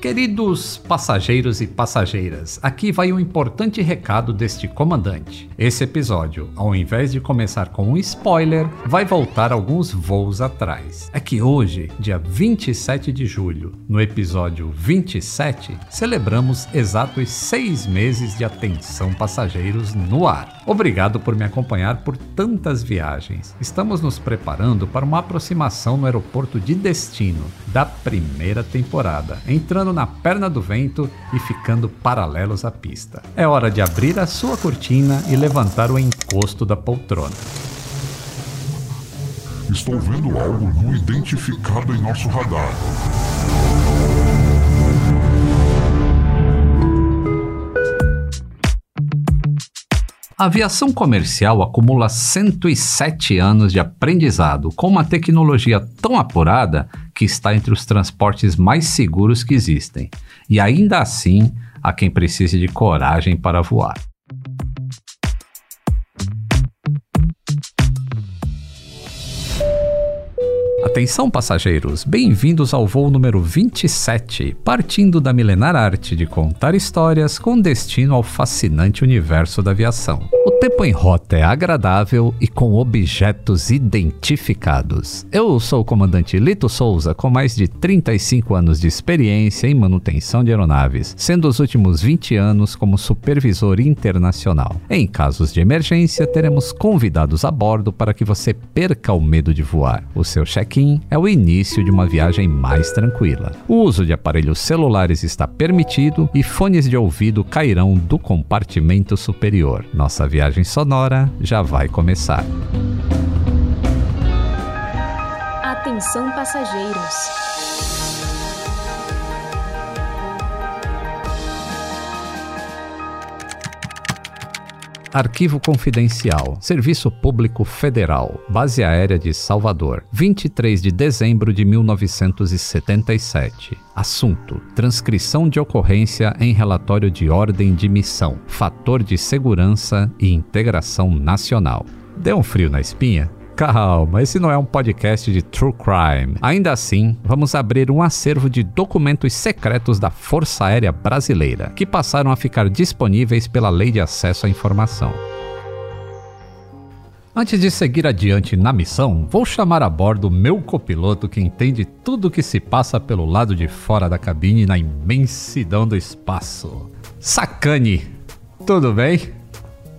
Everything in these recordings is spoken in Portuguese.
Queridos passageiros e passageiras, aqui vai um importante recado deste comandante. Esse episódio, ao invés de começar com um spoiler, vai voltar alguns voos atrás. É que hoje, dia 27 de julho, no episódio 27, celebramos exatos seis meses de atenção passageiros no ar. Obrigado por me acompanhar por tantas viagens. Estamos nos preparando para uma aproximação no aeroporto de destino da primeira temporada, entrando na perna do vento e ficando paralelos à pista. É hora de abrir a sua cortina e levantar o encosto da poltrona. Estou vendo algo não identificado em nosso radar. A aviação comercial acumula 107 anos de aprendizado com uma tecnologia tão apurada que está entre os transportes mais seguros que existem. E ainda assim, há quem precise de coragem para voar. Atenção passageiros, bem-vindos ao voo número 27, partindo da milenar arte de contar histórias com destino ao fascinante universo da aviação. O tempo em rota é agradável e com objetos identificados. Eu sou o comandante Lito Souza, com mais de 35 anos de experiência em manutenção de aeronaves, sendo os últimos 20 anos como supervisor internacional. Em casos de emergência, teremos convidados a bordo para que você perca o medo de voar. O seu check-in é o início de uma viagem mais tranquila. O uso de aparelhos celulares está permitido e fones de ouvido cairão do compartimento superior. Nossa viagem sonora já vai começar. Atenção passageiros. Arquivo Confidencial, Serviço Público Federal, Base Aérea de Salvador, 23 de dezembro de 1977. Assunto: Transcrição de ocorrência em relatório de ordem de missão, fator de segurança e integração nacional. Deu um frio na espinha? Calma, esse não é um podcast de true crime. Ainda assim, vamos abrir um acervo de documentos secretos da Força Aérea Brasileira, que passaram a ficar disponíveis pela Lei de Acesso à Informação. Antes de seguir adiante na missão, vou chamar a bordo meu copiloto que entende tudo o que se passa pelo lado de fora da cabine na imensidão do espaço. Sacane, tudo bem?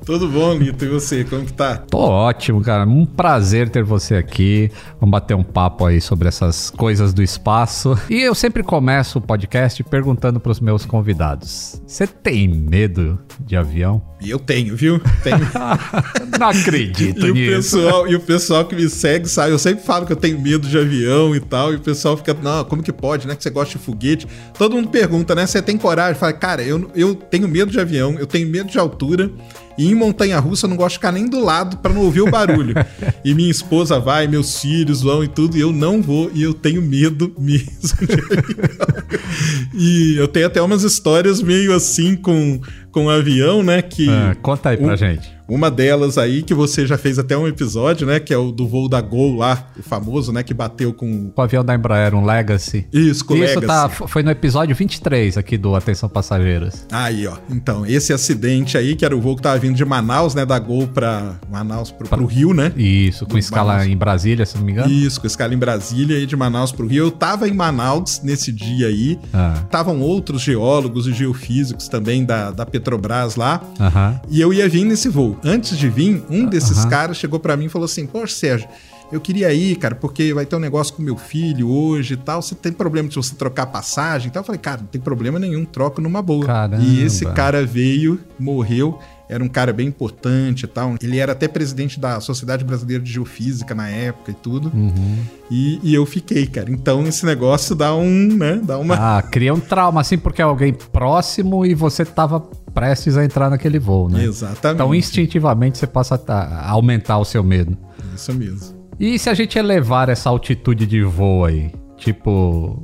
Tudo bom, Lito? E você, como que tá? Tô ótimo, cara. Um prazer ter você aqui. Vamos bater um papo aí sobre essas coisas do espaço. E eu sempre começo o podcast perguntando pros meus convidados: Você tem medo de avião? E eu tenho, viu? Tenho. Não acredito e nisso. O pessoal, e o pessoal que me segue sabe, eu sempre falo que eu tenho medo de avião e tal, e o pessoal fica, não, como que pode, né? Que você gosta de foguete. Todo mundo pergunta, né? Você tem coragem? Fala, cara, eu, eu tenho medo de avião, eu tenho medo de altura. E em montanha russa eu não gosto de ficar nem do lado para não ouvir o barulho. e minha esposa vai, meus filhos vão e tudo, e eu não vou, e eu tenho medo mesmo E eu tenho até umas histórias meio assim com, com avião, né? Que ah, conta aí pra gente. Uma delas aí, que você já fez até um episódio, né? Que é o do voo da Gol lá, o famoso, né? Que bateu com... Com o avião da Embraer, um Legacy. Isso, com o Legacy. Isso tá, foi no episódio 23 aqui do Atenção Passageiros. Aí, ó. Então, esse acidente aí, que era o voo que tava vindo de Manaus, né? Da Gol pra Manaus, pro, pra... pro Rio, né? Isso, com do escala Manaus. em Brasília, se não me engano. Isso, com escala em Brasília e de Manaus pro Rio. Eu tava em Manaus nesse dia aí. Ah. Tavam outros geólogos e geofísicos também da, da Petrobras lá. Aham. E eu ia vir nesse voo. Antes de vir, um desses caras chegou para mim e falou assim: Poxa, Sérgio, eu queria ir, cara, porque vai ter um negócio com meu filho hoje e tal. Você tem problema de você trocar passagem e tal? Eu falei, cara, não tem problema nenhum, troco numa boa. Caramba. E esse cara veio, morreu. Era um cara bem importante e tal. Ele era até presidente da Sociedade Brasileira de Geofísica na época e tudo. Uhum. E, e, eu fiquei, cara. Então esse negócio dá um, né? Dá uma. Ah, cria um trauma, assim, porque é alguém próximo e você tava prestes a entrar naquele voo, né? Exatamente. Então, instintivamente, você passa a aumentar o seu medo. Isso mesmo. E se a gente elevar essa altitude de voo aí? Tipo,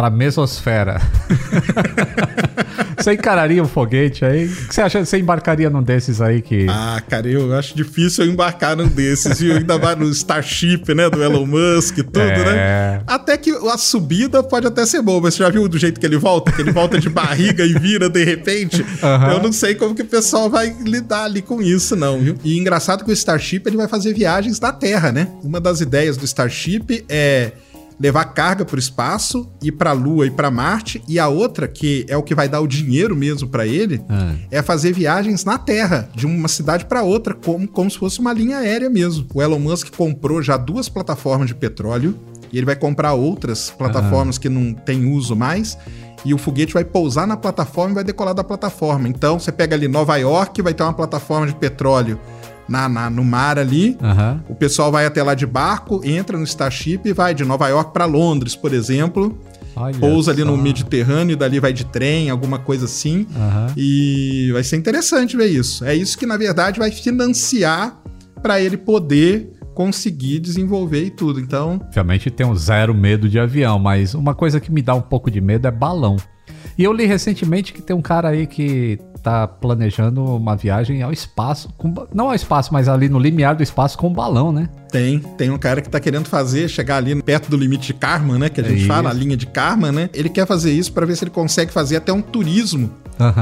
pra mesosfera. você encararia um foguete aí? O que você acha? Você embarcaria num desses aí que. Ah, cara, eu acho difícil eu embarcar num desses, viu? Ainda mais no Starship, né? Do Elon Musk e tudo, É. né? Até que a subida pode até ser boa, mas você já viu do jeito que ele volta? Que ele volta de barriga e vira de repente? Aham. Eu não sei como que o pessoal vai lidar ali com isso, não, viu? E engraçado que o Starship ele vai fazer viagens da Terra, né? Uma das ideias do Starship é levar carga para o espaço, ir para a Lua e para Marte, e a outra, que é o que vai dar o dinheiro mesmo para ele, Ah. é fazer viagens na Terra, de uma cidade para outra, como, como se fosse uma linha aérea mesmo. O Elon Musk comprou já duas plataformas de petróleo, e ele vai comprar outras plataformas que não tem uso mais. E o foguete vai pousar na plataforma e vai decolar da plataforma. Então, você pega ali Nova York, vai ter uma plataforma de petróleo na, na- no mar ali. Aham. O pessoal vai até lá de barco, entra no Starship e vai de Nova York para Londres, por exemplo. Olha Pousa ali no. Mediterrâneo, e dali vai de trem, alguma coisa assim. Aham. E vai ser interessante ver isso. É isso que, na verdade, vai financiar para ele poder conseguir desenvolver e tudo. Então, Obviamente tenho zero medo de avião, mas uma coisa que me dá um pouco de medo é balão. E eu li recentemente que tem um cara aí que tá planejando uma viagem ao espaço, com não ao espaço, mas ali no limiar do espaço com um balão, né? tem, tem um cara que tá querendo fazer, chegar ali perto do limite de Karman, né? Que a gente Isso. fala, a linha de Karman, né? Ele quer fazer isso para ver se ele consegue fazer até um turismo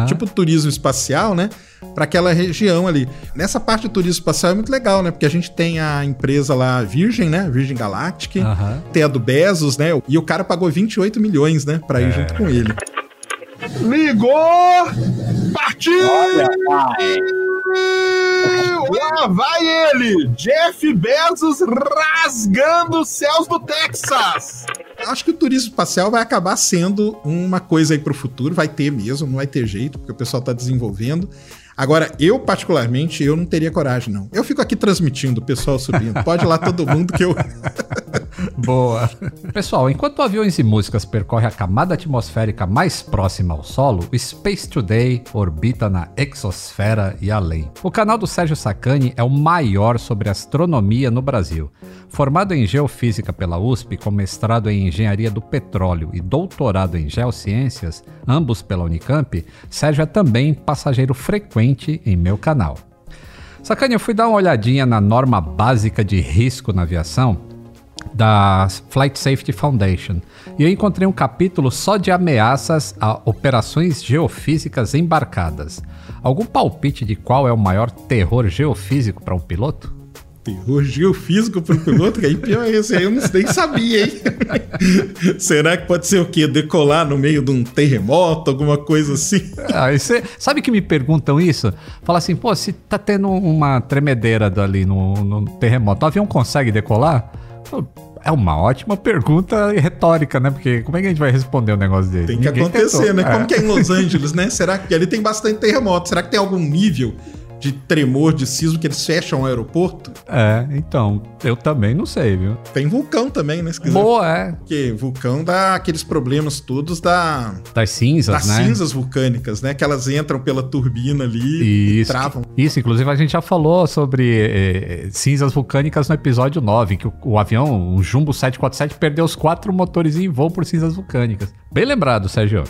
tipo turismo espacial, né? Para aquela região ali. Nessa parte do turismo espacial é muito legal, né? Porque a gente tem a empresa lá Virgin, né? Virgin Galactic, Aham. tem a do Bezos, né? E o cara pagou 28 milhões, né? Para ir junto com ele. Ligou! Partiu! Lá vai ele! Jeff Bezos rasgando os céus do Texas! Acho que o turismo espacial vai acabar sendo uma coisa aí pro futuro, vai ter mesmo, não vai ter jeito, porque o pessoal tá desenvolvendo. Agora, eu particularmente, eu não teria coragem, não. Eu fico aqui transmitindo, o pessoal subindo. Pode ir lá todo mundo que eu. Boa. Pessoal, enquanto aviões e músicas percorrem a camada atmosférica mais próxima ao solo, o Space Today orbita na exosfera e além. O canal do Sérgio Sacani é o maior sobre astronomia no Brasil. Formado em geofísica pela USP, com mestrado em engenharia do petróleo e doutorado em geociências, ambos pela Unicamp, Sérgio é também passageiro frequente em meu canal. Sacane, eu fui dar uma olhadinha na norma básica de risco na aviação da Flight Safety Foundation e eu encontrei um capítulo só de ameaças a operações geofísicas embarcadas. Algum palpite de qual é o maior terror geofísico para um piloto? Terror geofísico pro piloto, que aí pior é esse aí, eu nem sabia, hein? Será que pode ser o quê? Decolar no meio de um terremoto, alguma coisa assim? Ah, cê- sabe que me perguntam isso? Fala assim, pô, se tá tendo uma tremedeira ali no, no terremoto, o avião consegue decolar? É uma ótima pergunta retórica, né? Porque como é que a gente vai responder um negócio desse? Tem que Ninguém acontecer, tentou. né? É. Como que é em Los Angeles, né? Será que ali tem bastante terremoto? Será que tem algum nível de tremor, de sismo que eles fecham o aeroporto? É, então, eu também não sei, viu? Tem vulcão também, né? Se. Boa, é. Porque vulcão dá aqueles problemas todos da, Das cinzas, das né? cinzas vulcânicas, né? Que elas entram pela turbina ali e Isso, travam. isso, inclusive a gente já falou sobre eh, cinzas vulcânicas no episódio 9, que o, o avião, o Jumbo 747, perdeu os quatro motores em voo por cinzas vulcânicas. Bem lembrado, Sérgio.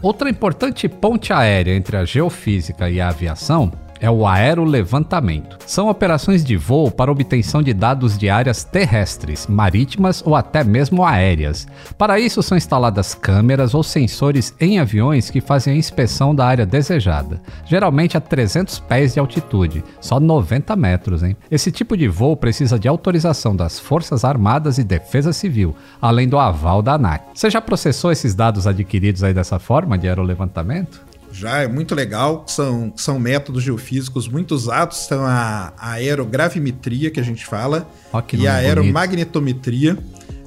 Outra importante ponte aérea entre a geofísica e a aviação é o aerolevantamento. São operações de voo para obtenção de dados de áreas terrestres, marítimas ou até mesmo aéreas. Para isso são instaladas câmeras ou sensores em aviões que fazem a inspeção da área desejada, geralmente a 300 pés de altitude, só 90 metros, hein? Esse tipo de voo precisa de autorização das Forças Armadas e Defesa Civil, além do aval da ANAC. Você já processou esses dados adquiridos aí dessa forma de aerolevantamento? Já é muito legal, são, são métodos geofísicos muito usados, são a, a aerogravimetria que a gente fala e a nome bonito. aeromagnetometria,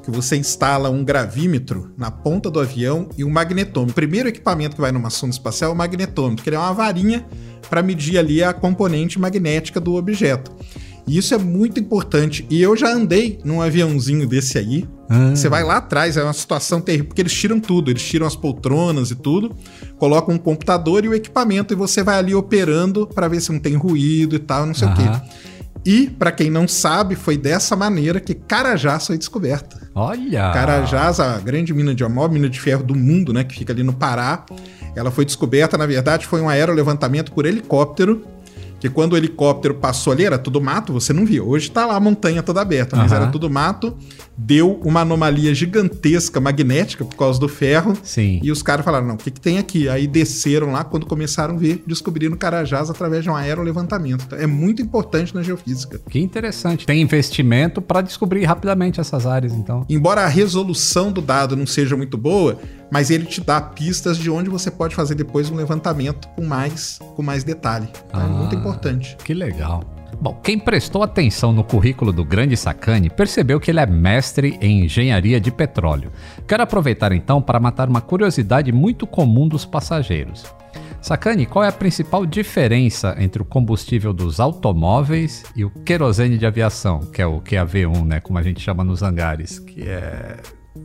que você instala um gravímetro na ponta do avião e um magnetômetro. O primeiro equipamento que vai numa sonda espacial é o magnetômetro, que ele é uma varinha para medir ali a componente magnética do objeto. E isso é muito importante. E eu já andei num aviãozinho desse aí. Ah. Você vai lá atrás, é uma situação terrível, porque eles tiram tudo, eles tiram as poltronas e tudo, colocam um computador e o equipamento, e você vai ali operando para ver se não tem ruído e tal, não sei o quê. E, para quem não sabe, foi dessa maneira que Carajás foi descoberta. Olha! Carajás, a grande mina de a maior mina de ferro do mundo, né, que fica ali no Pará, ela foi descoberta, na verdade, foi um aerolevantamento por helicóptero, que quando o helicóptero passou ali, era tudo mato, você não via. Hoje tá lá a montanha toda aberta, mas Aham. era tudo mato, deu uma anomalia gigantesca magnética por causa do ferro. Sim. E os caras falaram, não, o que, que tem aqui? Aí desceram lá, quando começaram a ver, descobriram Carajás através de um aerolevantamento. Então, é muito importante na geofísica. Que interessante. Tem investimento para descobrir rapidamente essas áreas, então. Embora a resolução do dado não seja muito boa, mas ele te dá pistas de onde você pode fazer depois um levantamento com mais, com mais detalhe. Então, É Ah. muito importante. Que legal. Bom, quem prestou atenção no currículo do grande Sacani percebeu que ele é mestre em engenharia de petróleo. Quero aproveitar então para matar uma curiosidade muito comum dos passageiros. Sacani, qual é a principal diferença entre o combustível dos automóveis e o querosene de aviação, que é o QAV1, né, como a gente chama nos hangares, que é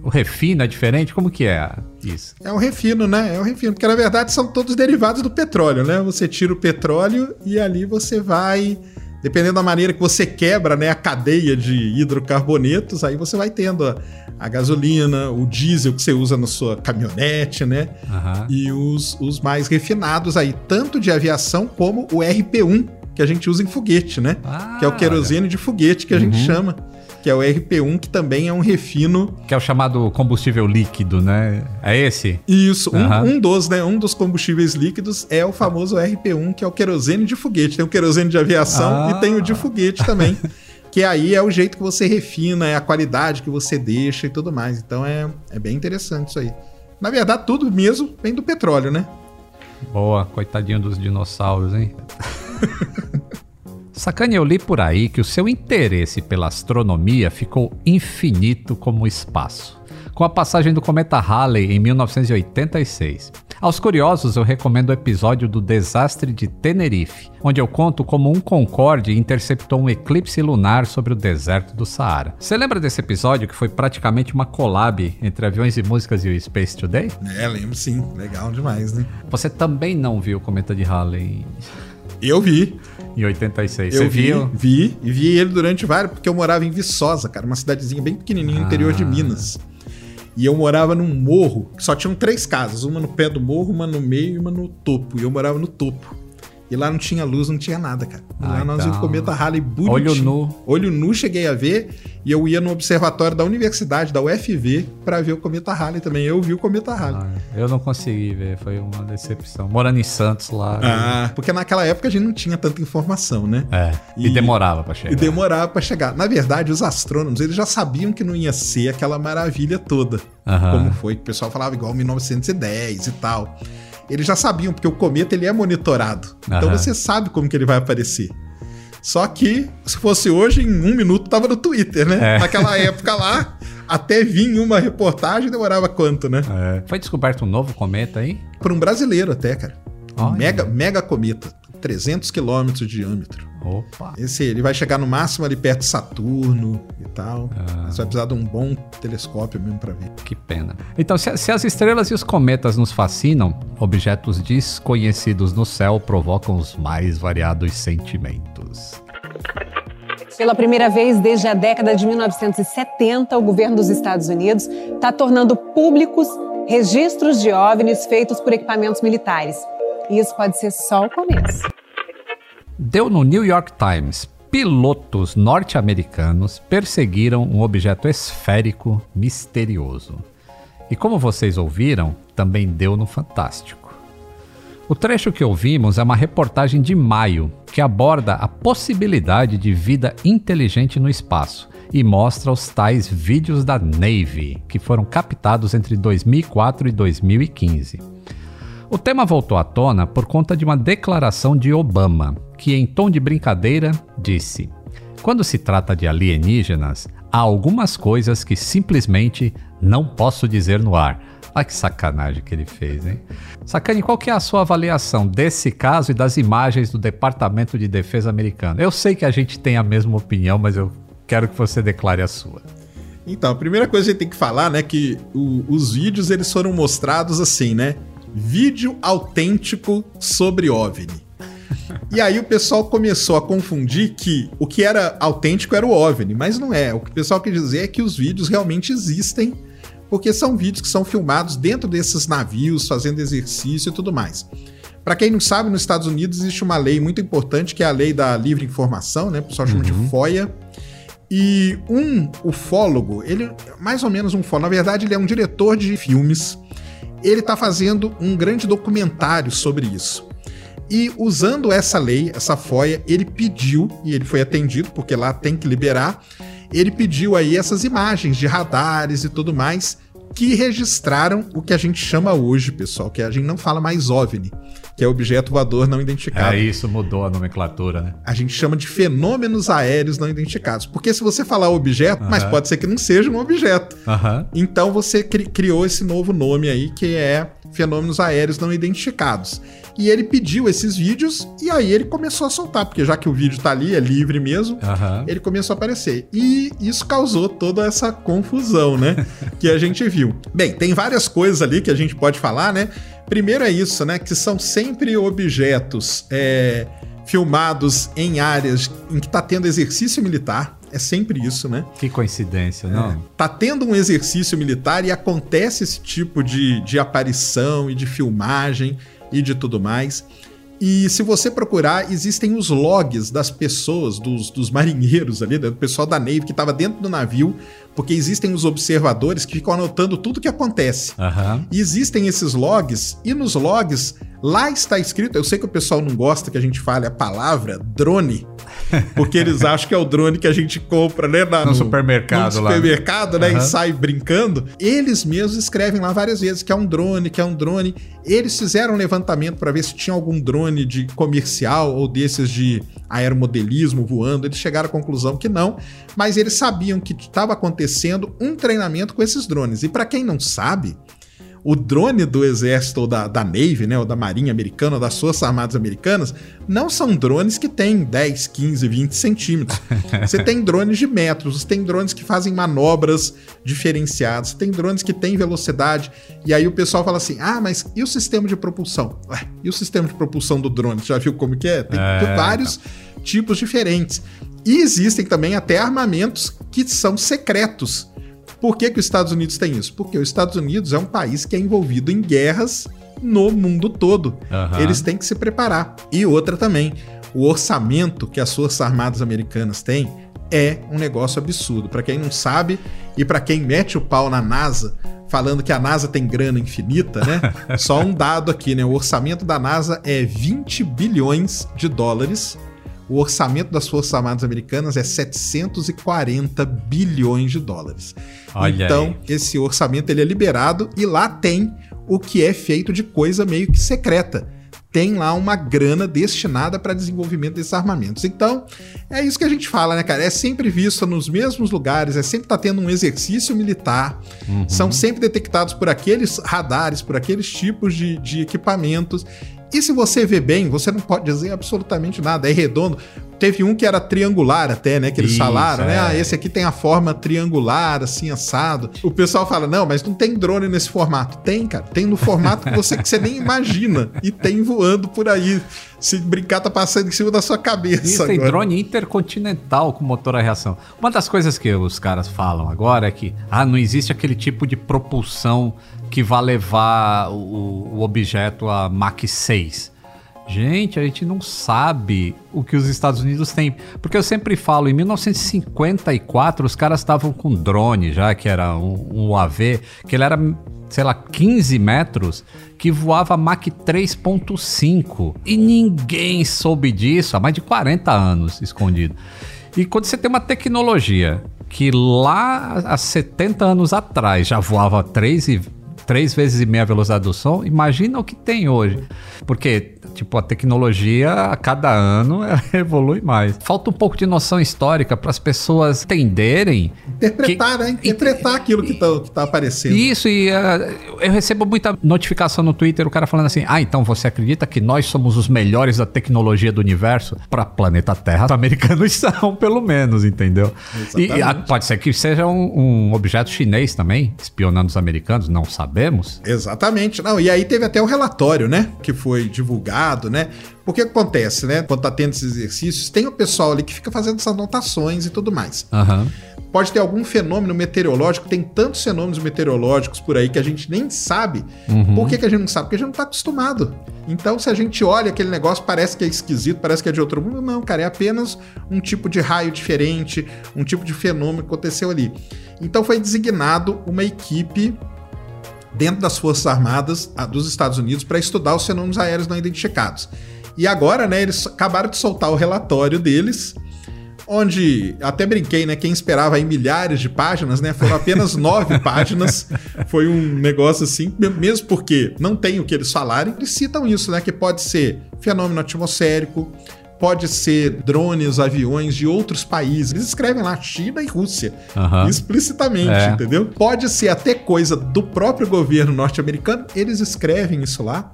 o refino é diferente? Como que é isso? É um refino, né? É um refino, porque na verdade são todos derivados do petróleo, né? Você tira o petróleo e ali você vai, dependendo da maneira que você quebra, né, a cadeia de hidrocarbonetos, aí você vai tendo a, a gasolina, o diesel que você usa na sua caminhonete, né? Aham. E os, os mais refinados aí, tanto de aviação como o RP1, que a gente usa em foguete, né? Ah, que é o querosene de foguete que a gente chama. Que é o RP1, que também é um refino Que é o chamado combustível líquido, né? É esse? Isso, um, Aham. um dos, né? Um dos combustíveis líquidos é o famoso RP1, que é o querosene de foguete. Tem o querosene de aviação Ah. e tem o de foguete também. que aí é o jeito que você refina, é a qualidade que você deixa e tudo mais. Então é, é bem interessante isso aí. Na verdade, tudo mesmo vem do petróleo, né? Boa, coitadinho dos dinossauros, hein? Sacane, eu li por aí que o seu interesse pela astronomia ficou infinito como o espaço, com a passagem do cometa Halley em 1986. Aos curiosos, eu recomendo o episódio do desastre de Tenerife, onde eu conto como um Concorde interceptou um eclipse lunar sobre o deserto do Saara. Você lembra desse episódio que foi praticamente uma collab entre Aviões e Músicas e o Space Today? É, lembro sim. Legal demais, né? Você também não viu o cometa de Halley Eu vi. Em 86. Eu Você vi, viu? vi. E vi ele durante vários, porque eu morava em Viçosa, cara, uma cidadezinha bem pequenininha no interior de Ah. Minas. E eu morava num morro, que só tinham três casas, uma no pé do morro, uma no meio e uma no topo. E eu morava no topo. E lá não tinha luz, não tinha nada, cara. E lá Ah, nós então. vimos o cometa Halley bonitinho. Olho nu. Olho nu cheguei a ver. E eu ia no observatório da universidade, da UFV, pra ver o cometa Halley também. Eu vi o cometa Halley. Ah, eu não consegui ver, foi uma decepção. Morando em Santos lá. Ah, porque naquela época a gente não tinha tanta informação, né? É, e, E- demorava pra chegar. E demorava pra chegar. Na verdade, os astrônomos, eles já sabiam que não ia ser aquela maravilha toda. Como foi, que o pessoal falava igual 1910 e tal. Eles já sabiam, porque o cometa ele é monitorado. Então Aham. você sabe como que ele vai aparecer. Só que, se fosse hoje, em um minuto tava no Twitter, né? É. Naquela época lá, até vir uma reportagem demorava quanto, né? É. Foi descoberto um novo cometa aí? Para um brasileiro até, cara. Um mega, mega cometa. 300 quilômetros de diâmetro. Opa. Esse ele vai chegar no máximo ali perto de Saturno e tal. Ah. Você vai precisar de um bom telescópio mesmo pra ver. Que pena. Então, se, se as estrelas e os cometas nos fascinam, objetos desconhecidos no céu provocam os mais variados sentimentos. Pela primeira vez desde a década de 1970, o governo dos Estados Unidos está tornando públicos registros de OVNIs feitos por equipamentos militares. E isso pode ser só o começo. Deu no New York Times. Pilotos norte-americanos perseguiram um objeto esférico misterioso. E como vocês ouviram, também deu no Fantástico. O trecho que ouvimos é uma reportagem de maio que aborda a possibilidade de vida inteligente no espaço e mostra os tais vídeos da Navy, que foram captados entre 2004 e 2015. O tema voltou à tona por conta de uma declaração de Obama, que, em tom de brincadeira, disse: Quando se trata de alienígenas, há algumas coisas que simplesmente não posso dizer no ar. Olha que sacanagem que ele fez, hein? Sacane, qual que é a sua avaliação desse caso e das imagens do Departamento de Defesa americano? Eu sei que a gente tem a mesma opinião, mas eu quero que você declare a sua. Então, a primeira coisa que a gente tem que falar, né, que o- os vídeos eles foram mostrados assim, né? Vídeo autêntico sobre OVNI. E aí o pessoal começou a confundir que o que era autêntico era o OVNI, mas não é. O que o pessoal quer dizer é que os vídeos realmente existem, porque são vídeos que são filmados dentro desses navios, fazendo exercício e tudo mais. Para quem não sabe, nos Estados Unidos existe uma lei muito importante, que é a lei da livre informação, né? O pessoal chama de FOIA. E um ufólogo, ele mais ou menos um ufólogo, na verdade ele é um diretor de filmes. Ele está fazendo um grande documentário sobre isso. E usando essa lei, essa FOIA, ele pediu, e ele foi atendido, porque lá tem que liberar, ele pediu aí essas imagens de radares e tudo mais que registraram o que a gente chama hoje, pessoal, que a gente não fala mais OVNI, que é objeto voador não identificado. É isso, mudou a nomenclatura, né? A gente chama de fenômenos aéreos não identificados. Porque se você falar objeto, mas pode ser que não seja um objeto. Aham. Então você cri- criou esse novo nome aí, que é fenômenos aéreos não identificados. E ele pediu esses vídeos e aí ele começou a soltar, porque já que o vídeo tá ali, é livre mesmo, Aham. ele começou a aparecer. E isso causou toda essa confusão, né? que a gente viu. Bem, tem várias coisas ali que a gente pode falar, né? Primeiro é isso, né? Que são sempre objetos é, filmados em áreas em que tá tendo exercício militar. É sempre isso, né? Que coincidência, não? Tá tendo um exercício militar e acontece esse tipo de, de aparição e de filmagem e de tudo mais. E se você procurar, existem os logs das pessoas, dos, dos marinheiros ali, do pessoal da Navy que estava dentro do navio, porque existem os observadores que ficam anotando tudo que acontece. Aham. E existem esses logs, e nos logs, lá está escrito, eu sei que o pessoal não gosta que a gente fale a palavra drone, porque eles acham que é o drone que a gente compra, né? na- No supermercado no lá. supermercado, né? Aham. E sai brincando. Eles mesmos escrevem lá várias vezes que é um drone, que é um drone. Eles fizeram um levantamento para ver se tinha algum drone de comercial ou desses de aeromodelismo voando. Eles chegaram à conclusão que não, mas eles sabiam que estava acontecendo um treinamento com esses drones. E para quem não sabe, o drone do exército ou da, da Navy, né, ou da Marinha Americana, ou das Forças Armadas Americanas, não são drones que têm 10, 15, 20 centímetros. Você tem drones de metros, você tem drones que fazem manobras diferenciadas, você tem drones que têm velocidade, e aí o pessoal fala assim, ah, mas e o sistema de propulsão? Ué, e o sistema de propulsão do drone? Você já viu como que é? Tem É, vários tipos diferentes. E existem também até armamentos que são secretos. Por que, que os Estados Unidos tem isso? Porque os Estados Unidos é um país que é envolvido em guerras no mundo todo. Aham. Eles têm que se preparar. E outra também, o orçamento que as Forças Armadas Americanas têm é um negócio absurdo. Para quem não sabe e para quem mete o pau na NASA, falando que a NASA tem grana infinita, né? Só um dado aqui, né? O orçamento da NASA é 20 bilhões de dólares. O orçamento das Forças Armadas Americanas é 740 bilhões de dólares. Olha então, aí. esse orçamento ele é liberado e lá tem o que é feito de coisa meio que secreta. Tem lá uma grana destinada para desenvolvimento desses armamentos. Então, é isso que a gente fala, né, cara? É sempre visto nos mesmos lugares, é sempre tá tendo um exercício militar, são sempre detectados por aqueles radares, por aqueles tipos de, de equipamentos. E se você vê bem, você não pode dizer absolutamente nada, é redondo. Teve um que era triangular até, né? Que eles Isso, falaram, né? é. Ah, esse aqui tem a forma triangular, assim, assado. O pessoal fala, não, mas não tem drone nesse formato. Tem, cara. Tem no formato que você, que você nem imagina. E tem voando por aí. Se brincar, tá passando em cima da sua cabeça. Isso tem agora. drone intercontinental com motor a reação. Uma das coisas que os caras falam agora é que ah, não existe aquele tipo de propulsão que vai levar o, o objeto a Mach 6. Gente, a gente não sabe o que os Estados Unidos têm. Porque eu sempre falo, em 1954 os caras estavam com drone já, que era um, um UAV, que ele era, sei lá, 15 metros, que voava Mach 3.5. E ninguém soube disso há mais de 40 anos escondido. E quando você tem uma tecnologia que lá há 70 anos atrás já voava 3 e três vezes e meia a velocidade do som, imagina o que tem hoje. Porque, tipo, a tecnologia a cada ano ela evolui mais. Falta um pouco de noção histórica para as pessoas entenderem. Interpretar, que- né? Interpretar aquilo que tá, que tá aparecendo. Isso, e eh, eu recebo muita notificação no Twitter, o cara falando assim: ah, então você acredita que nós somos os melhores da tecnologia do universo? Para planeta Terra, os americanos são, pelo menos, entendeu? E Exatamente. ah, pode ser que seja um, um objeto chinês também, espionando os americanos, não sabemos. Exatamente. Não, e aí teve até o relatório, né? Que foi divulgado, né? Porque acontece, né? Quando tá tendo esses exercícios, tem o pessoal ali que fica fazendo essas anotações e tudo mais. Aham. Pode ter algum fenômeno meteorológico, tem tantos fenômenos meteorológicos por aí que a gente nem sabe. Por que, que a gente não sabe? Porque a gente não tá acostumado. Então, se a gente olha aquele negócio, parece que é esquisito, parece que é de outro mundo. Não, cara, é apenas um tipo de raio diferente, um tipo de fenômeno que aconteceu ali. Então, foi designado uma equipe dentro das Forças Armadas dos Estados Unidos para estudar os fenômenos aéreos não identificados. E agora, né, eles acabaram de soltar o relatório deles, onde até brinquei, né, quem esperava aí milhares de páginas, né, foram apenas nove páginas. Foi um negócio assim, me- mesmo porque não tem o que eles falarem, eles citam isso, né, que pode ser fenômeno atmosférico, pode ser drones, aviões de outros países. Eles escrevem lá China e Rússia, Aham. explicitamente, É. entendeu? Pode ser até coisa do próprio governo norte-americano, eles escrevem isso lá.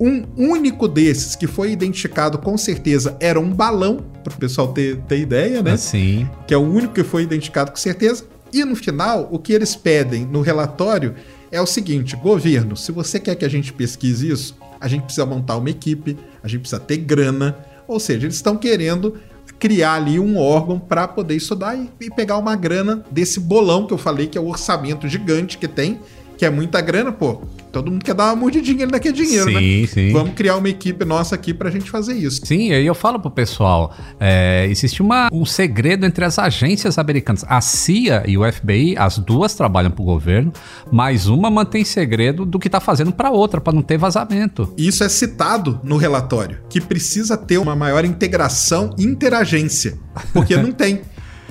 Um único desses que foi identificado com certeza era um balão, para o pessoal ter, ter ideia, né? Assim. que é o único que foi identificado com certeza. E no final, o que eles pedem no relatório é o seguinte: governo, se você quer que a gente pesquise isso, a gente precisa montar uma equipe, a gente precisa ter grana. Ou seja, eles estão querendo criar ali um órgão para poder estudar e, e pegar uma grana desse bolão que eu falei, que é o orçamento gigante que tem, que é muita grana, pô. Todo mundo quer dar uma mordidinha ali naquele dinheiro, né? sim, sim. Vamos criar uma equipe nossa aqui pra gente fazer isso. Sim, aí eu falo pro pessoal, é, existe uma, um segredo entre as agências americanas. A CIA e o FBI, as duas trabalham pro governo, mas uma mantém segredo do que tá fazendo pra outra, pra não ter vazamento. Isso é citado no relatório, que precisa ter uma maior integração interagência, porque não tem.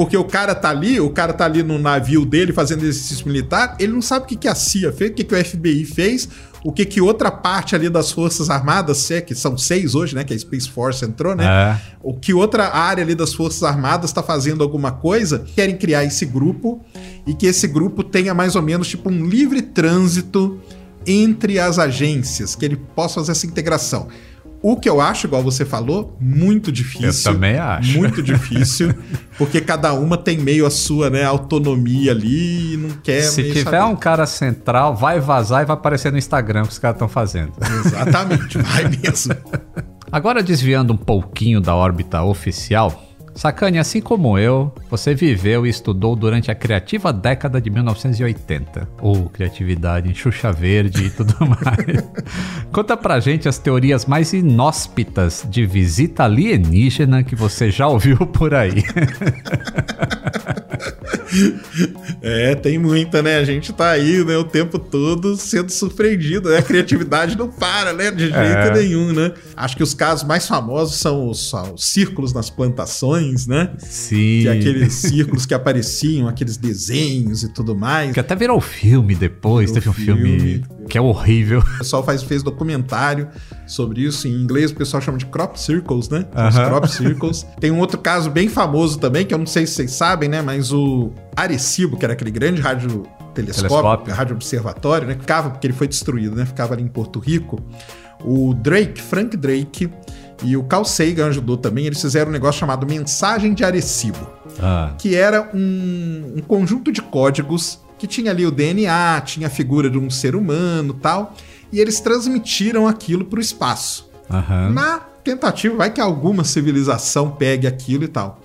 Porque o cara tá ali, o cara tá ali no navio dele fazendo exercício militar, ele não sabe o que, que a CIA fez, o que, que o FBI fez, o que, que outra parte ali das Forças Armadas, é que são seis hoje, né? Que a Space Force entrou, né? É. O que outra área ali das Forças Armadas está fazendo alguma coisa, querem criar esse grupo e que esse grupo tenha mais ou menos tipo um livre trânsito entre as agências, que ele possa fazer essa integração. O que eu acho, igual você falou, muito difícil. Eu também acho. Muito difícil, porque cada uma tem meio a sua né, autonomia ali e não quer. Se tiver saber. um cara central, vai vazar e vai aparecer no Instagram o que os caras estão fazendo. Exatamente, vai mesmo. Agora desviando um pouquinho da órbita oficial, Sacane, assim como eu, você viveu e estudou durante a criativa década de 1980. Ou criatividade em Xuxa Verde e tudo mais. Conta pra gente as teorias mais inóspitas de visita alienígena que você já ouviu por aí. É, tem muita, né? A gente tá aí, né, o tempo todo sendo surpreendido, né? A criatividade não para, né? De jeito É. nenhum, né? Acho que os casos mais famosos são os, são os círculos nas plantações, né? Sim. Que é aqueles círculos que apareciam, aqueles desenhos e tudo mais. Que até virou filme depois, Virou teve um filme, filme. Que é horrível. O pessoal faz, fez documentário sobre isso. Em inglês o pessoal chama de crop circles, né? Os Aham. crop circles. Tem um outro caso bem famoso também, que eu não sei se vocês sabem, né? Mas o Arecibo, que era aquele grande rádio telescópio, Telescópio. rádio observatório, né? Ficava, porque ele foi destruído, né? Ficava ali em Porto Rico. O Drake, Frank Drake e o Carl Sagan ajudou também. Eles fizeram um negócio chamado Mensagem de Arecibo Ah, que era um, um conjunto de códigos que tinha ali o DNA, tinha a figura de um ser humano tal, e eles transmitiram aquilo para o espaço. aham. Na tentativa, vai que alguma civilização pegue aquilo e tal.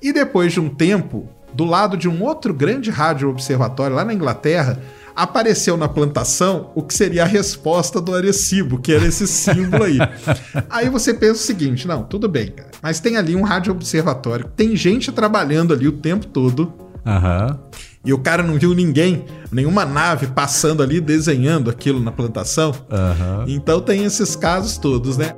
E depois de um tempo, do lado de um outro grande rádio observatório lá na Inglaterra, apareceu na plantação o que seria a resposta do Arecibo, que era esse símbolo aí. aí você pensa o seguinte: não, tudo bem, cara, mas tem ali um rádio observatório, tem gente trabalhando ali o tempo todo. Aham. E o cara não viu ninguém, nenhuma nave passando ali desenhando aquilo na plantação. Aham. Então tem esses casos todos, né?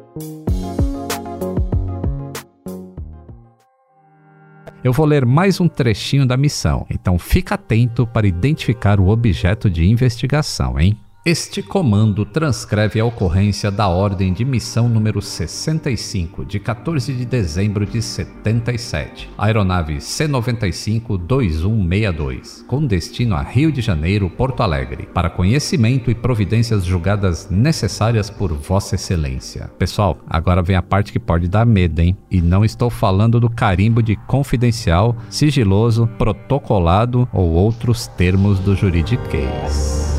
Eu vou ler mais um trechinho da missão, então fica atento para identificar o objeto de investigação, hein? Este comando transcreve a ocorrência da ordem de missão número 65, de 14 de dezembro de 77, aeronave C95-2162, com destino a Rio de Janeiro, Porto Alegre, para conhecimento e providências julgadas necessárias por Vossa Excelência. Pessoal, agora vem a parte que pode dar medo, hein? E não estou falando do carimbo de confidencial, sigiloso, protocolado ou outros termos do juridiquês.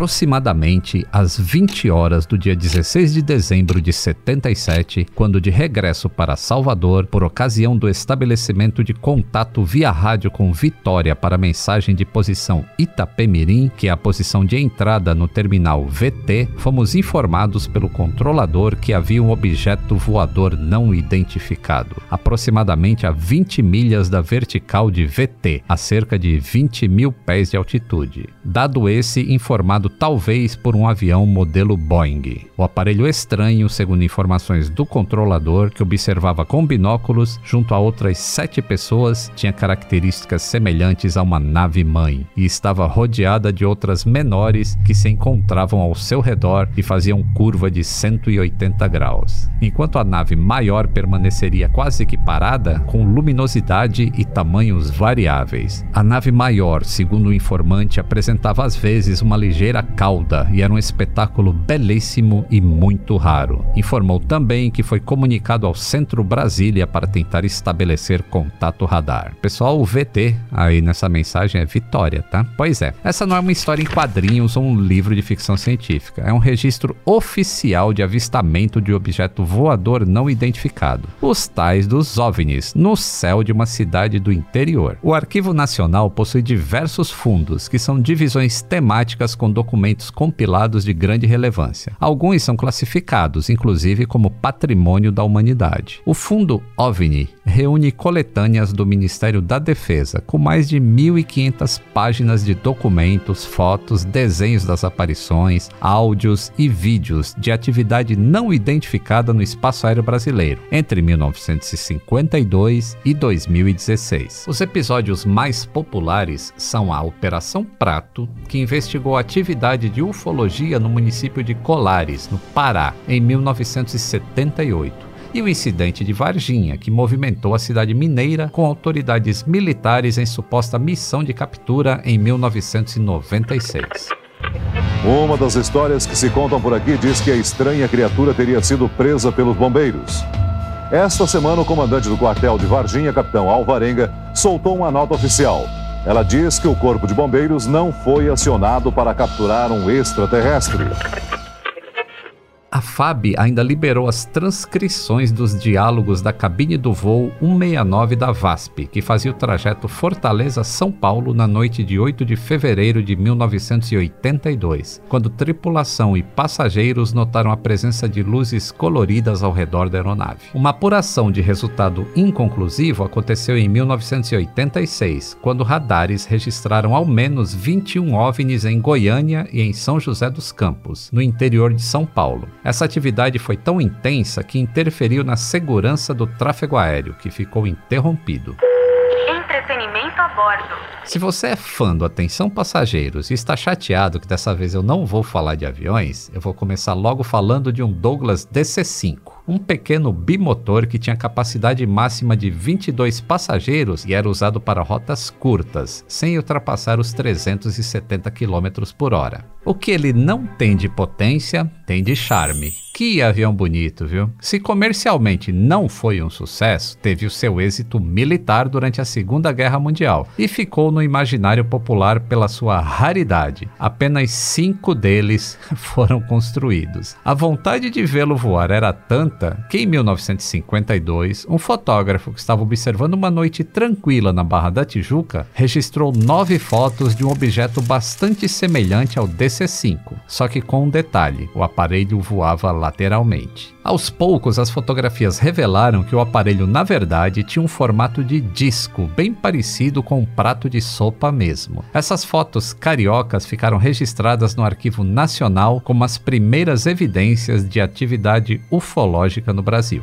Aproximadamente às 20 horas do dia 16 de dezembro de 77, quando de regresso para Salvador, por ocasião do estabelecimento de contato via rádio com Vitória para mensagem de posição Itapemirim, que é a posição de entrada no terminal VT, fomos informados pelo controlador que havia um objeto voador não identificado, aproximadamente a 20 milhas da vertical de VT, a cerca de 20 mil pés de altitude. Dado esse informado talvez por um avião modelo Boeing. O aparelho estranho, segundo informações do controlador, que observava com binóculos junto a outras sete pessoas, tinha características semelhantes a uma nave-mãe e estava rodeada de outras menores que se encontravam ao seu redor e faziam curva de 180 graus, enquanto a nave maior permaneceria quase que parada, com luminosidade e tamanhos variáveis. A nave maior, segundo o informante, apresentava às vezes uma ligeira cauda e era um espetáculo belíssimo e muito raro. Informou também que foi comunicado ao Centro Brasília para tentar estabelecer contato radar. Pessoal, o VT aí nessa mensagem é Vitória, tá? Pois é, essa não é uma história em quadrinhos ou um livro de ficção científica, é um registro oficial de avistamento de objeto voador não identificado, os tais dos OVNIs, no céu de uma cidade do interior. O Arquivo Nacional possui diversos fundos, que são divisões temáticas com documentos compilados de grande relevância. Alguns são classificados, inclusive, como patrimônio da humanidade. O Fundo OVNI reúne coletâneas do Ministério da Defesa, com mais de 1.500 páginas de documentos, fotos, desenhos das aparições, áudios e vídeos de atividade não identificada no espaço aéreo brasileiro entre 1952 e 2016. Os episódios mais populares são a Operação Prato, que investigou a atividade de ufologia no município de Colares, no Pará, em 1978 e o incidente de Varginha, que movimentou a cidade mineira com autoridades militares em suposta missão de captura em 1996. Uma das histórias que se contam por aqui diz que a estranha criatura teria sido presa pelos bombeiros. Esta semana, o comandante do quartel de Varginha, capitão Alvarenga, soltou uma nota oficial. Ela diz que o Corpo de Bombeiros não foi acionado para capturar um extraterrestre. A FAB ainda liberou as transcrições dos diálogos da cabine do voo 169 da VASP, que fazia o trajeto Fortaleza-São Paulo na noite de 8 de fevereiro de 1982, quando tripulação e passageiros notaram a presença de luzes coloridas ao redor da aeronave. Uma apuração de resultado inconclusivo aconteceu em 1986, quando radares registraram ao menos 21 OVNIs em Goiânia e em São José dos Campos, no interior de São Paulo. Essa atividade foi tão intensa que interferiu na segurança do tráfego aéreo, que ficou interrompido. Entretenimento a bordo. Se você é fã do Atenção Passageiros e está chateado que dessa vez eu não vou falar de aviões, eu vou começar logo falando de um Douglas DC-5 um pequeno bimotor que tinha capacidade máxima de 22 passageiros e era usado para rotas curtas, sem ultrapassar os 370 km por hora. O que ele não tem de potência, tem de charme. Que avião bonito, viu? Se comercialmente não foi um sucesso, teve o seu êxito militar durante a Segunda Guerra Mundial e ficou no imaginário popular pela sua raridade. Apenas cinco deles foram construídos. A vontade de vê-lo voar era tanta que em 1952, um fotógrafo que estava observando uma noite tranquila na Barra da Tijuca registrou nove fotos de um objeto bastante semelhante ao DC-5, só que com um detalhe: o aparelho voava lateralmente. Aos poucos, as fotografias revelaram que o aparelho, na verdade, tinha um formato de disco, bem parecido com um prato de sopa mesmo. Essas fotos cariocas ficaram registradas no Arquivo Nacional como as primeiras evidências de atividade ufológica no Brasil.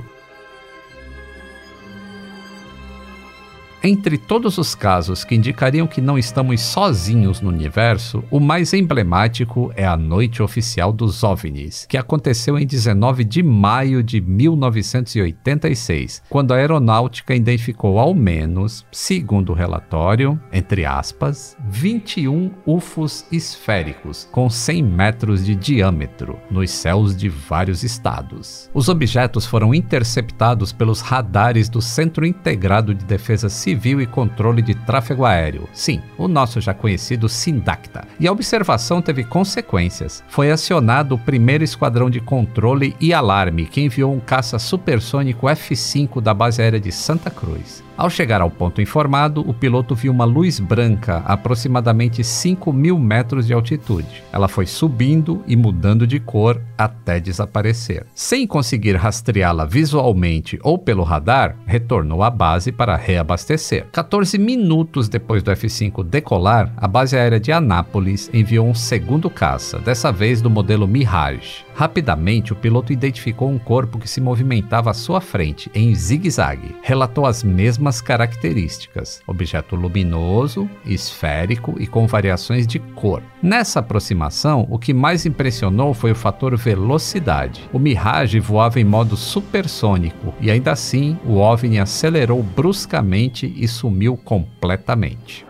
Entre todos os casos que indicariam que não estamos sozinhos no universo, o mais emblemático é a Noite Oficial dos OVNIs, que aconteceu em 19 de maio de 1986, quando a aeronáutica identificou ao menos, segundo o relatório, entre aspas, 21 UFOs esféricos com 100 metros de diâmetro nos céus de vários estados. Os objetos foram interceptados pelos radares do Centro Integrado de Defesa Civil Civil e Controle de Tráfego Aéreo. Sim, o nosso já conhecido SINDACTA. E a observação teve consequências. Foi acionado o primeiro esquadrão de controle e alarme, que enviou um caça supersônico F-5 da base aérea de Santa Cruz. Ao chegar ao ponto informado, o piloto viu uma luz branca a aproximadamente 5 mil metros de altitude. Ela foi subindo e mudando de cor até desaparecer. Sem conseguir rastreá-la visualmente ou pelo radar, retornou à base para reabastecer. 14 minutos depois do F-5 decolar, a base aérea de Anápolis enviou um segundo caça, dessa vez do modelo Mirage. Rapidamente, o piloto identificou um corpo que se movimentava à sua frente, em zigue-zague. Relatou as mesmas características: objeto luminoso, esférico e com variações de cor. Nessa aproximação, o que mais impressionou foi o fator velocidade. O Mirage voava em modo supersônico e ainda assim o OVNI acelerou bruscamente e sumiu completamente.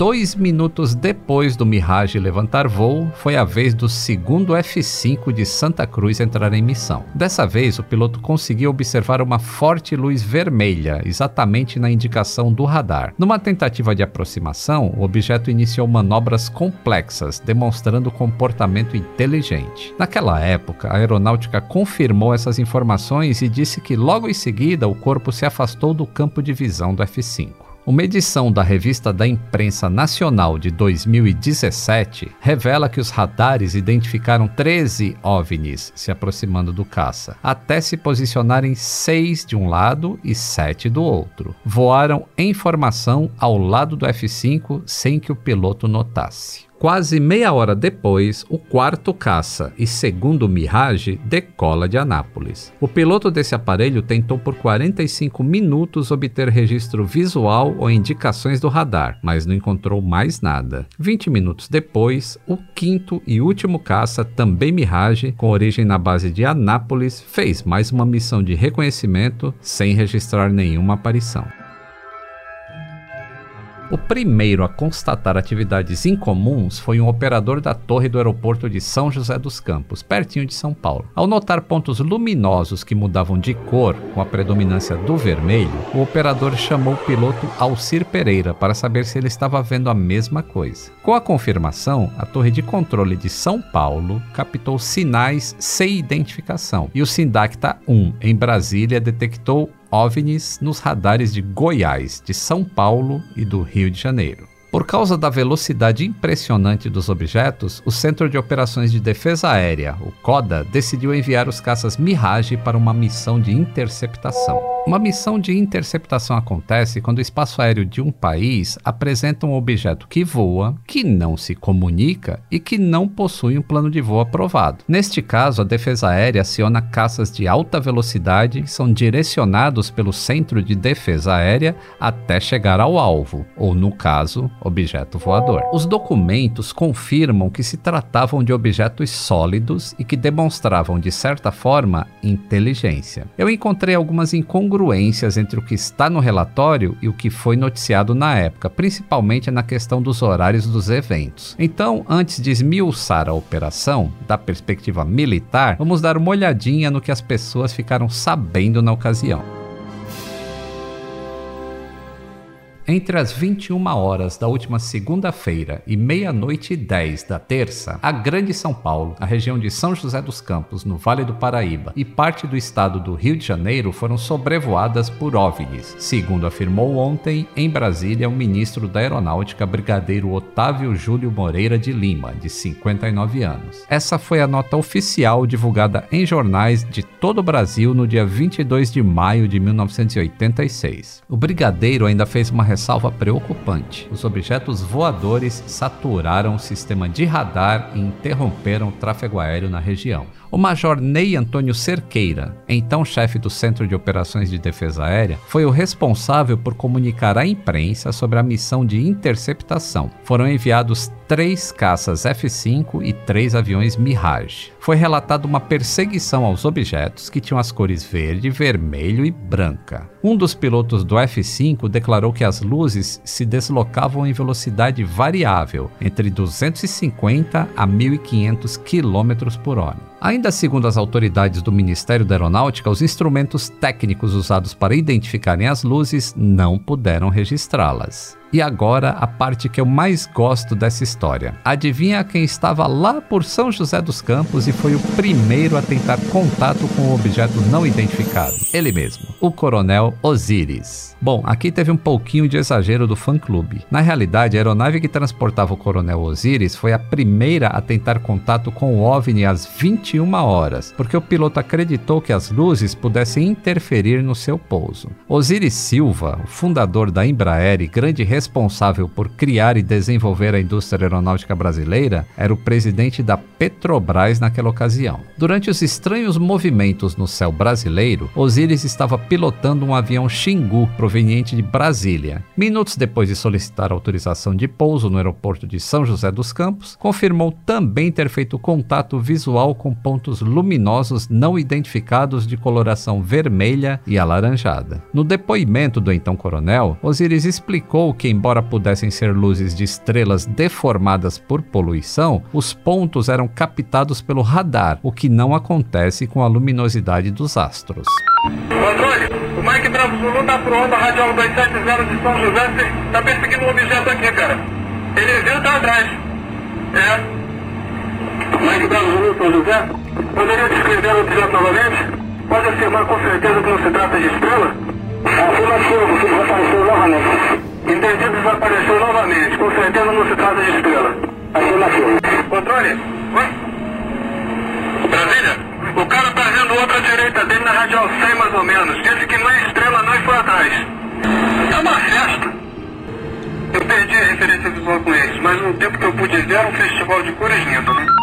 Dois minutos depois do Mirage levantar voo, foi a vez do segundo F-5 de Santa Cruz entrar em missão. Dessa vez, o piloto conseguiu observar uma forte luz vermelha, exatamente na indicação do radar. Numa tentativa de aproximação, o objeto iniciou manobras complexas, demonstrando comportamento inteligente. Naquela época, a aeronáutica confirmou essas informações e disse que logo em seguida o corpo se afastou do campo de visão do F-5. Uma edição da Revista da Imprensa Nacional de 2017 revela que os radares identificaram 13 OVNIs se aproximando do caça, até se posicionarem seis de um lado e sete do outro. Voaram em formação ao lado do F-5 sem que o piloto notasse. Quase meia hora depois, o quarto caça e segundo Mirage decola de Anápolis. O piloto desse aparelho tentou por 45 minutos obter registro visual ou indicações do radar, mas não encontrou mais nada. 20 minutos depois, o quinto e último caça, também Mirage, com origem na base de Anápolis, fez mais uma missão de reconhecimento sem registrar nenhuma aparição. O primeiro a constatar atividades incomuns foi um operador da torre do aeroporto de São José dos Campos, pertinho de São Paulo. Ao notar pontos luminosos que mudavam de cor com a predominância do vermelho, o operador chamou o piloto Alcir Pereira para saber se ele estava vendo a mesma coisa. Com a confirmação, a torre de controle de São Paulo captou sinais sem identificação e o Sindacta 1 em Brasília detectou OVNIs nos radares de Goiás, de São Paulo e do Rio de Janeiro. Por causa da velocidade impressionante dos objetos, o Centro de Operações de Defesa Aérea, o CODA, decidiu enviar os caças Mirage para uma missão de interceptação. Uma missão de interceptação acontece quando o espaço aéreo de um país apresenta um objeto que voa, que não se comunica e que não possui um plano de voo aprovado. Neste caso, a defesa aérea aciona caças de alta velocidade que são direcionados pelo Centro de Defesa Aérea até chegar ao alvo, ou no caso, objeto voador. Os documentos confirmam que se tratavam de objetos sólidos e que demonstravam, de certa forma, inteligência. Eu encontrei algumas incongruências incongruências entre o que está no relatório e o que foi noticiado na época, principalmente na questão dos horários dos eventos. Então, antes de esmiuçar a operação, da perspectiva militar, vamos dar uma olhadinha no que as pessoas ficaram sabendo na ocasião. Entre as 21 horas da última segunda-feira e meia-noite e 10 da terça, a Grande São Paulo, a região de São José dos Campos, no Vale do Paraíba, e parte do estado do Rio de Janeiro foram sobrevoadas por OVNIs, segundo afirmou ontem em Brasília o ministro da Aeronáutica, Brigadeiro Otávio Júlio Moreira de Lima, de 59 anos. Essa foi a nota oficial divulgada em jornais de todo o Brasil no dia 22 de maio de 1986. O brigadeiro ainda fez uma preocupante. Os objetos voadores saturaram o sistema de radar e interromperam o tráfego aéreo na região. O Major Ney Antônio Cerqueira, então chefe do Centro de Operações de Defesa Aérea, foi o responsável por comunicar à imprensa sobre a missão de interceptação. Foram enviados três caças F-5 e três aviões Mirage. Foi relatada uma perseguição aos objetos que tinham as cores verde, vermelho e branca. Um dos pilotos do F-5 declarou que as luzes se deslocavam em velocidade variável, entre 250 a 1500 km por hora. Ainda segundo as autoridades do Ministério da Aeronáutica, os instrumentos técnicos usados para identificarem as luzes não puderam registrá-las. E agora a parte que eu mais gosto dessa história. Adivinha quem estava lá por São José dos Campos e foi o primeiro a tentar contato com o objeto não identificado? Ele mesmo, o Coronel Osiris. Bom, aqui teve um pouquinho de exagero do fã-clube. Na realidade, a aeronave que transportava o Coronel Osiris foi a primeira a tentar contato com o OVNI às 21 horas, porque o piloto acreditou que as luzes pudessem interferir no seu pouso. Osiris Silva, o fundador da Embraer e grande por criar e desenvolver a indústria aeronáutica brasileira, era o presidente da Petrobras naquela ocasião. Durante os estranhos movimentos no céu brasileiro, Osiris estava pilotando um avião Xingu proveniente de Brasília. Minutos depois de solicitar autorização de pouso no aeroporto de São José dos Campos, confirmou também ter feito contato visual com pontos luminosos não identificados de coloração vermelha e alaranjada. No depoimento do então coronel, Osiris explicou que embora pudessem ser luzes de estrelas deformadas por poluição, os pontos eram captados pelo radar, o que não acontece com a luminosidade dos astros. Controle, o Mike Bravo Zulu tá pro onda radial 270 de São José, tá perseguindo um objeto aqui, cara. Ele viu tá atrás. É. Mike Bravo Zulu, São José, poderia descrever o objeto novamente? Pode afirmar com certeza que não se trata de estrela? Afirmativo, desapareceu novamente. Entendi, desapareceu novamente. Com certeza não se trata de estrela. Afirmativo. Controle? Oi? Brasília? O cara tá vendo outra à direita dele na radial 100 mais ou menos. Disse que não é estrela não foi atrás. É uma festa. Eu perdi a referência visual com eles, mas no tempo que eu pude ver era um festival de cores lindo, né?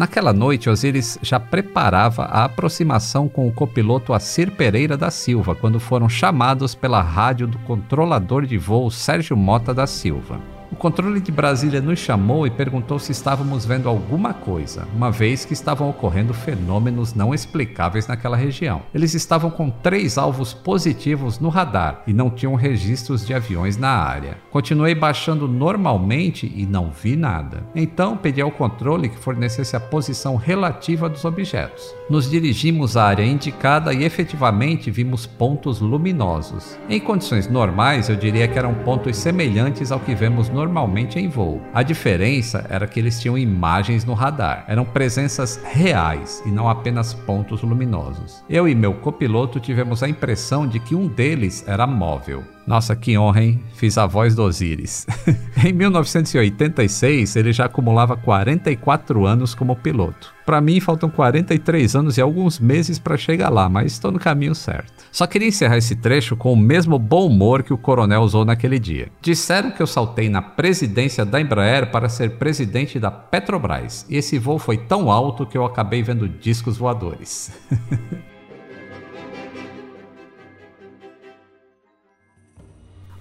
Naquela noite, Osiris já preparava a aproximação com o copiloto Acir Pereira da Silva quando foram chamados pela rádio do controlador de voo Sérgio Mota da Silva. O controle de Brasília nos chamou e perguntou se estávamos vendo alguma coisa, uma vez que estavam ocorrendo fenômenos não explicáveis naquela região. Eles estavam com três alvos positivos no radar e não tinham registros de aviões na área. Continuei baixando normalmente e não vi nada. Então pedi ao controle que fornecesse a posição relativa dos objetos. Nos dirigimos à área indicada e efetivamente vimos pontos luminosos. Em condições normais, eu diria que eram pontos semelhantes ao que vemos no normalmente em voo. A diferença era que eles tinham imagens no radar, eram presenças reais e não apenas pontos luminosos. Eu e meu copiloto tivemos a impressão de que um deles era móvel. Nossa, que honra, hein? Fiz a voz do Osiris. em 1986, ele já acumulava 44 anos como piloto. Para mim, faltam 43 anos e alguns meses para chegar lá, mas estou no caminho certo. Só queria encerrar esse trecho com o mesmo bom humor que o coronel usou naquele dia. Disseram que eu saltei na presidência da Embraer para ser presidente da Petrobras, e esse voo foi tão alto que eu acabei vendo discos voadores.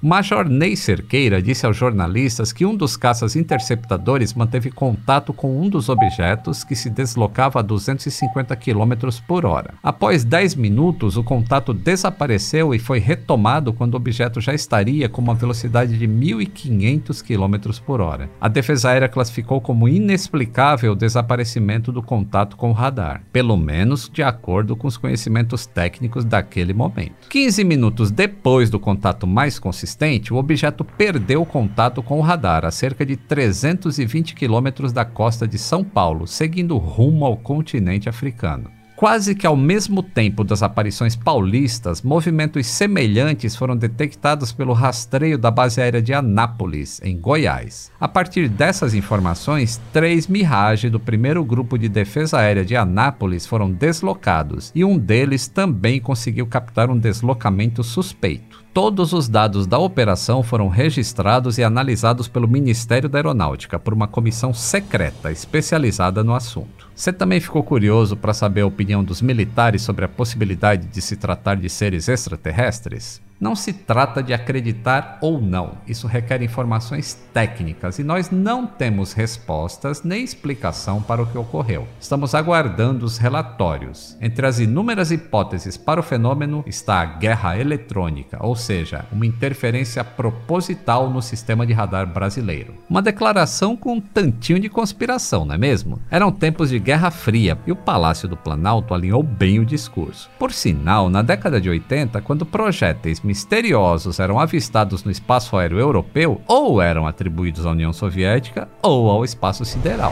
Major Ney Cerqueira disse aos jornalistas que um dos caças interceptadores manteve contato com um dos objetos que se deslocava a 250 km por hora. Após 10 minutos, o contato desapareceu e foi retomado quando o objeto já estaria com uma velocidade de 1.500 km por hora. A defesa aérea classificou como inexplicável o desaparecimento do contato com o radar, pelo menos de acordo com os conhecimentos técnicos daquele momento. 15 minutos depois do contato mais consistente, o objeto perdeu contato com o radar a cerca de 320 quilômetros da costa de São Paulo, seguindo rumo ao continente africano. Quase que ao mesmo tempo das aparições paulistas, movimentos semelhantes foram detectados pelo rastreio da base aérea de Anápolis, em Goiás. A partir dessas informações, três Mirage do primeiro grupo de defesa aérea de Anápolis foram deslocados e um deles também conseguiu captar um deslocamento suspeito. Todos os dados da operação foram registrados e analisados pelo Ministério da Aeronáutica por uma comissão secreta especializada no assunto. Você também ficou curioso para saber a opinião dos militares sobre a possibilidade de se tratar de seres extraterrestres? Não se trata de acreditar ou não, isso requer informações técnicas e nós não temos respostas nem explicação para o que ocorreu. Estamos aguardando os relatórios. Entre as inúmeras hipóteses para o fenômeno está a guerra eletrônica, ou seja, uma interferência proposital no sistema de radar brasileiro. Uma declaração com um tantinho de conspiração, não é mesmo? Eram tempos de Guerra Fria e o Palácio do Planalto alinhou bem o discurso. Por sinal, na década de 80, quando projéteis misteriosos eram avistados no espaço aéreo europeu, ou eram atribuídos à União Soviética ou ao espaço sideral.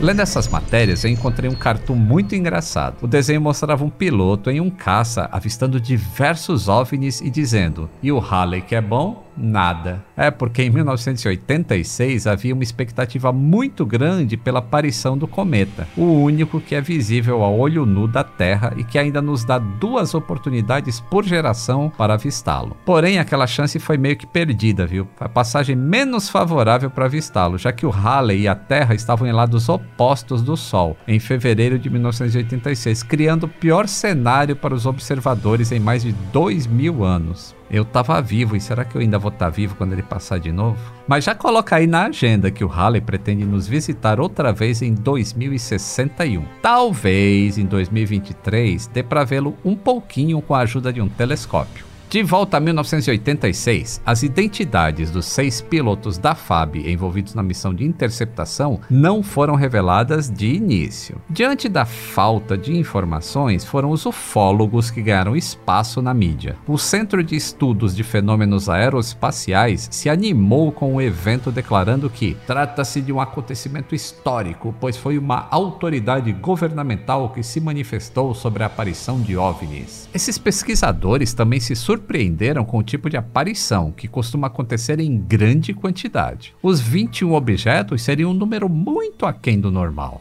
Lendo essas matérias, eu encontrei um cartoon muito engraçado. O desenho mostrava um piloto em um caça avistando diversos OVNIs e dizendo: E o Halley que é bom? Nada. É porque em 1986 havia uma expectativa muito grande pela aparição do cometa, o único que é visível a olho nu da Terra e que ainda nos dá duas oportunidades por geração para avistá-lo. Porém, aquela chance foi meio que perdida, viu? Foi a passagem menos favorável para avistá-lo, já que o Halley e a Terra estavam em lados opostos do Sol em fevereiro de 1986, criando o pior cenário para os observadores em mais de dois mil anos eu tava vivo e será que eu ainda vou estar tá vivo quando ele passar de novo? Mas já coloca aí na agenda que o Halley pretende nos visitar outra vez em 2061. Talvez em 2023 dê para vê-lo um pouquinho com a ajuda de um telescópio. De volta a 1986, as identidades dos seis pilotos da FAB envolvidos na missão de interceptação não foram reveladas de início. Diante da falta de informações, foram os ufólogos que ganharam espaço na mídia. O Centro de Estudos de Fenômenos Aeroespaciais se animou com o evento declarando que trata-se de um acontecimento histórico, pois foi uma autoridade governamental que se manifestou sobre a aparição de OVNIs. Esses pesquisadores também se surpreenderam surpreenderam com o tipo de aparição, que costuma acontecer em grande quantidade. Os 21 objetos seriam um número muito aquém do normal.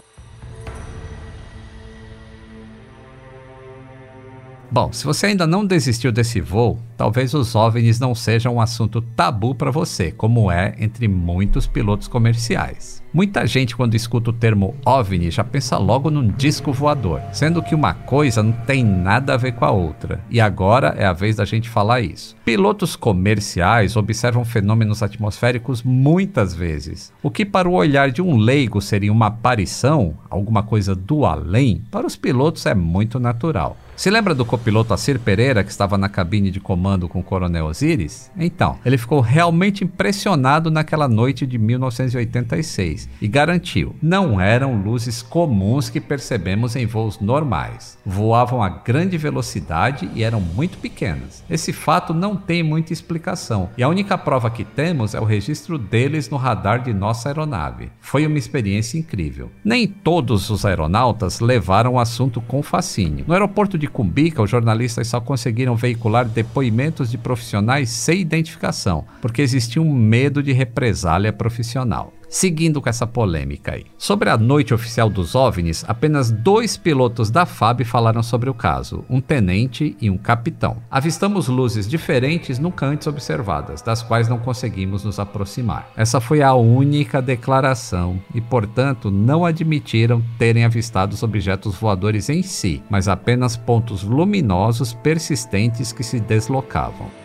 Bom, se você ainda não desistiu desse voo, talvez os OVNIs não sejam um assunto tabu para você, como é entre muitos pilotos comerciais. Muita gente, quando escuta o termo OVNI, já pensa logo num disco voador, sendo que uma coisa não tem nada a ver com a outra. E agora é a vez da gente falar isso. Pilotos comerciais observam fenômenos atmosféricos muitas vezes. O que para o olhar de um leigo seria uma aparição, alguma coisa do além, para os pilotos é muito natural. Se lembra do copiloto Assir Pereira que estava na cabine de comando com o Coronel Osiris? Então, ele ficou realmente impressionado naquela noite de 1986 e garantiu: não eram luzes comuns que percebemos em voos normais. Voavam a grande velocidade e eram muito pequenas. Esse fato não tem muita explicação e a única prova que temos é o registro deles no radar de nossa aeronave. Foi uma experiência incrível. Nem todos os aeronautas levaram o assunto com fascínio. No aeroporto de Cumbica, os jornalistas só conseguiram veicular depoimentos de profissionais sem identificação, porque existia um medo de represália profissional seguindo com essa polêmica aí. Sobre a noite oficial dos OVNIs, apenas dois pilotos da FAB falaram sobre o caso, um tenente e um capitão. Avistamos luzes diferentes nunca antes observadas, das quais não conseguimos nos aproximar. Essa foi a única declaração e, portanto, não admitiram terem avistado os objetos voadores em si, mas apenas pontos luminosos persistentes que se deslocavam.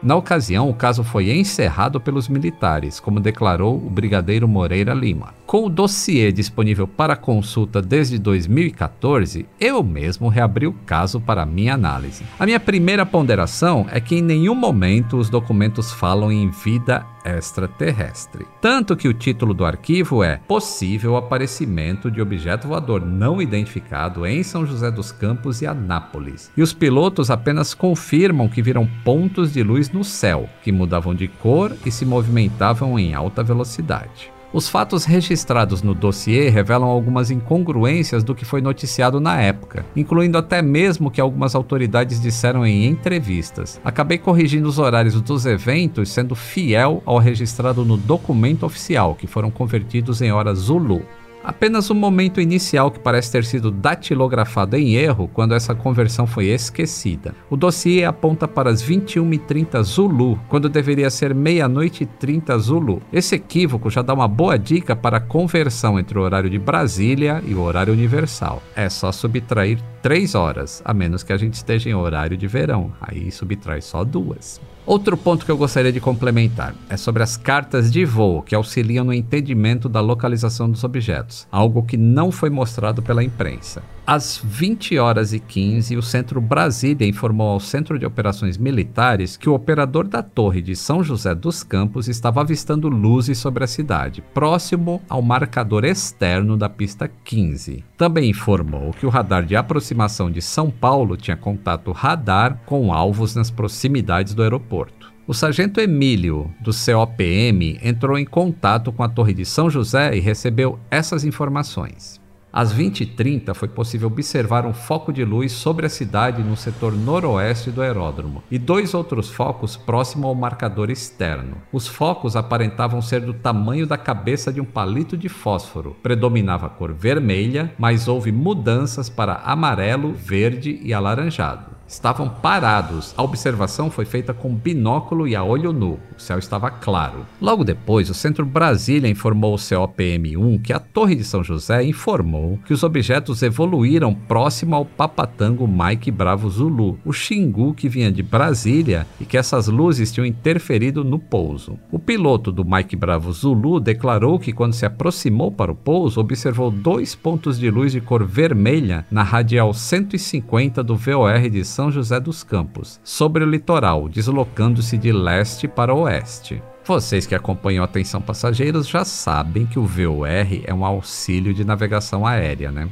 Na ocasião, o caso foi encerrado pelos militares, como declarou o brigadeiro Moreira Lima. Com o dossiê disponível para consulta desde 2014, eu mesmo reabri o caso para minha análise. A minha primeira ponderação é que em nenhum momento os documentos falam em vida extraterrestre. Tanto que o título do arquivo é Possível aparecimento de objeto voador não identificado em São José dos Campos e Anápolis. E os pilotos apenas confirmam que viram pontos de luz no céu, que mudavam de cor e se movimentavam em alta velocidade. Os fatos registrados no dossiê revelam algumas incongruências do que foi noticiado na época, incluindo até mesmo que algumas autoridades disseram em entrevistas. Acabei corrigindo os horários dos eventos, sendo fiel ao registrado no documento oficial, que foram convertidos em horas Zulu. Apenas o momento inicial que parece ter sido datilografado em erro quando essa conversão foi esquecida. O dossiê aponta para as 21h30 Zulu, quando deveria ser meia-noite e 30 Zulu. Esse equívoco já dá uma boa dica para a conversão entre o horário de Brasília e o horário universal. É só subtrair 3 horas, a menos que a gente esteja em horário de verão. Aí subtrai só duas. Outro ponto que eu gostaria de complementar é sobre as cartas de voo que auxiliam no entendimento da localização dos objetos, algo que não foi mostrado pela imprensa. Às 20 horas e 15, o Centro Brasília informou ao Centro de Operações Militares que o operador da torre de São José dos Campos estava avistando luzes sobre a cidade, próximo ao marcador externo da pista 15. Também informou que o radar de aproximação de São Paulo tinha contato radar com alvos nas proximidades do aeroporto. O sargento Emílio, do COPM, entrou em contato com a Torre de São José e recebeu essas informações. Às 20h30 foi possível observar um foco de luz sobre a cidade no setor noroeste do aeródromo e dois outros focos próximo ao marcador externo. Os focos aparentavam ser do tamanho da cabeça de um palito de fósforo. Predominava a cor vermelha, mas houve mudanças para amarelo, verde e alaranjado estavam parados. A observação foi feita com binóculo e a olho nu. O céu estava claro. Logo depois, o Centro Brasília informou ao COPM-1 que a Torre de São José informou que os objetos evoluíram próximo ao Papatango Mike Bravo Zulu, o Xingu que vinha de Brasília e que essas luzes tinham interferido no pouso. O piloto do Mike Bravo Zulu declarou que quando se aproximou para o pouso, observou dois pontos de luz de cor vermelha na radial 150 do VOR de são José dos Campos, sobre o litoral, deslocando-se de leste para oeste. Vocês que acompanham Atenção Passageiros já sabem que o VOR é um auxílio de navegação aérea, né?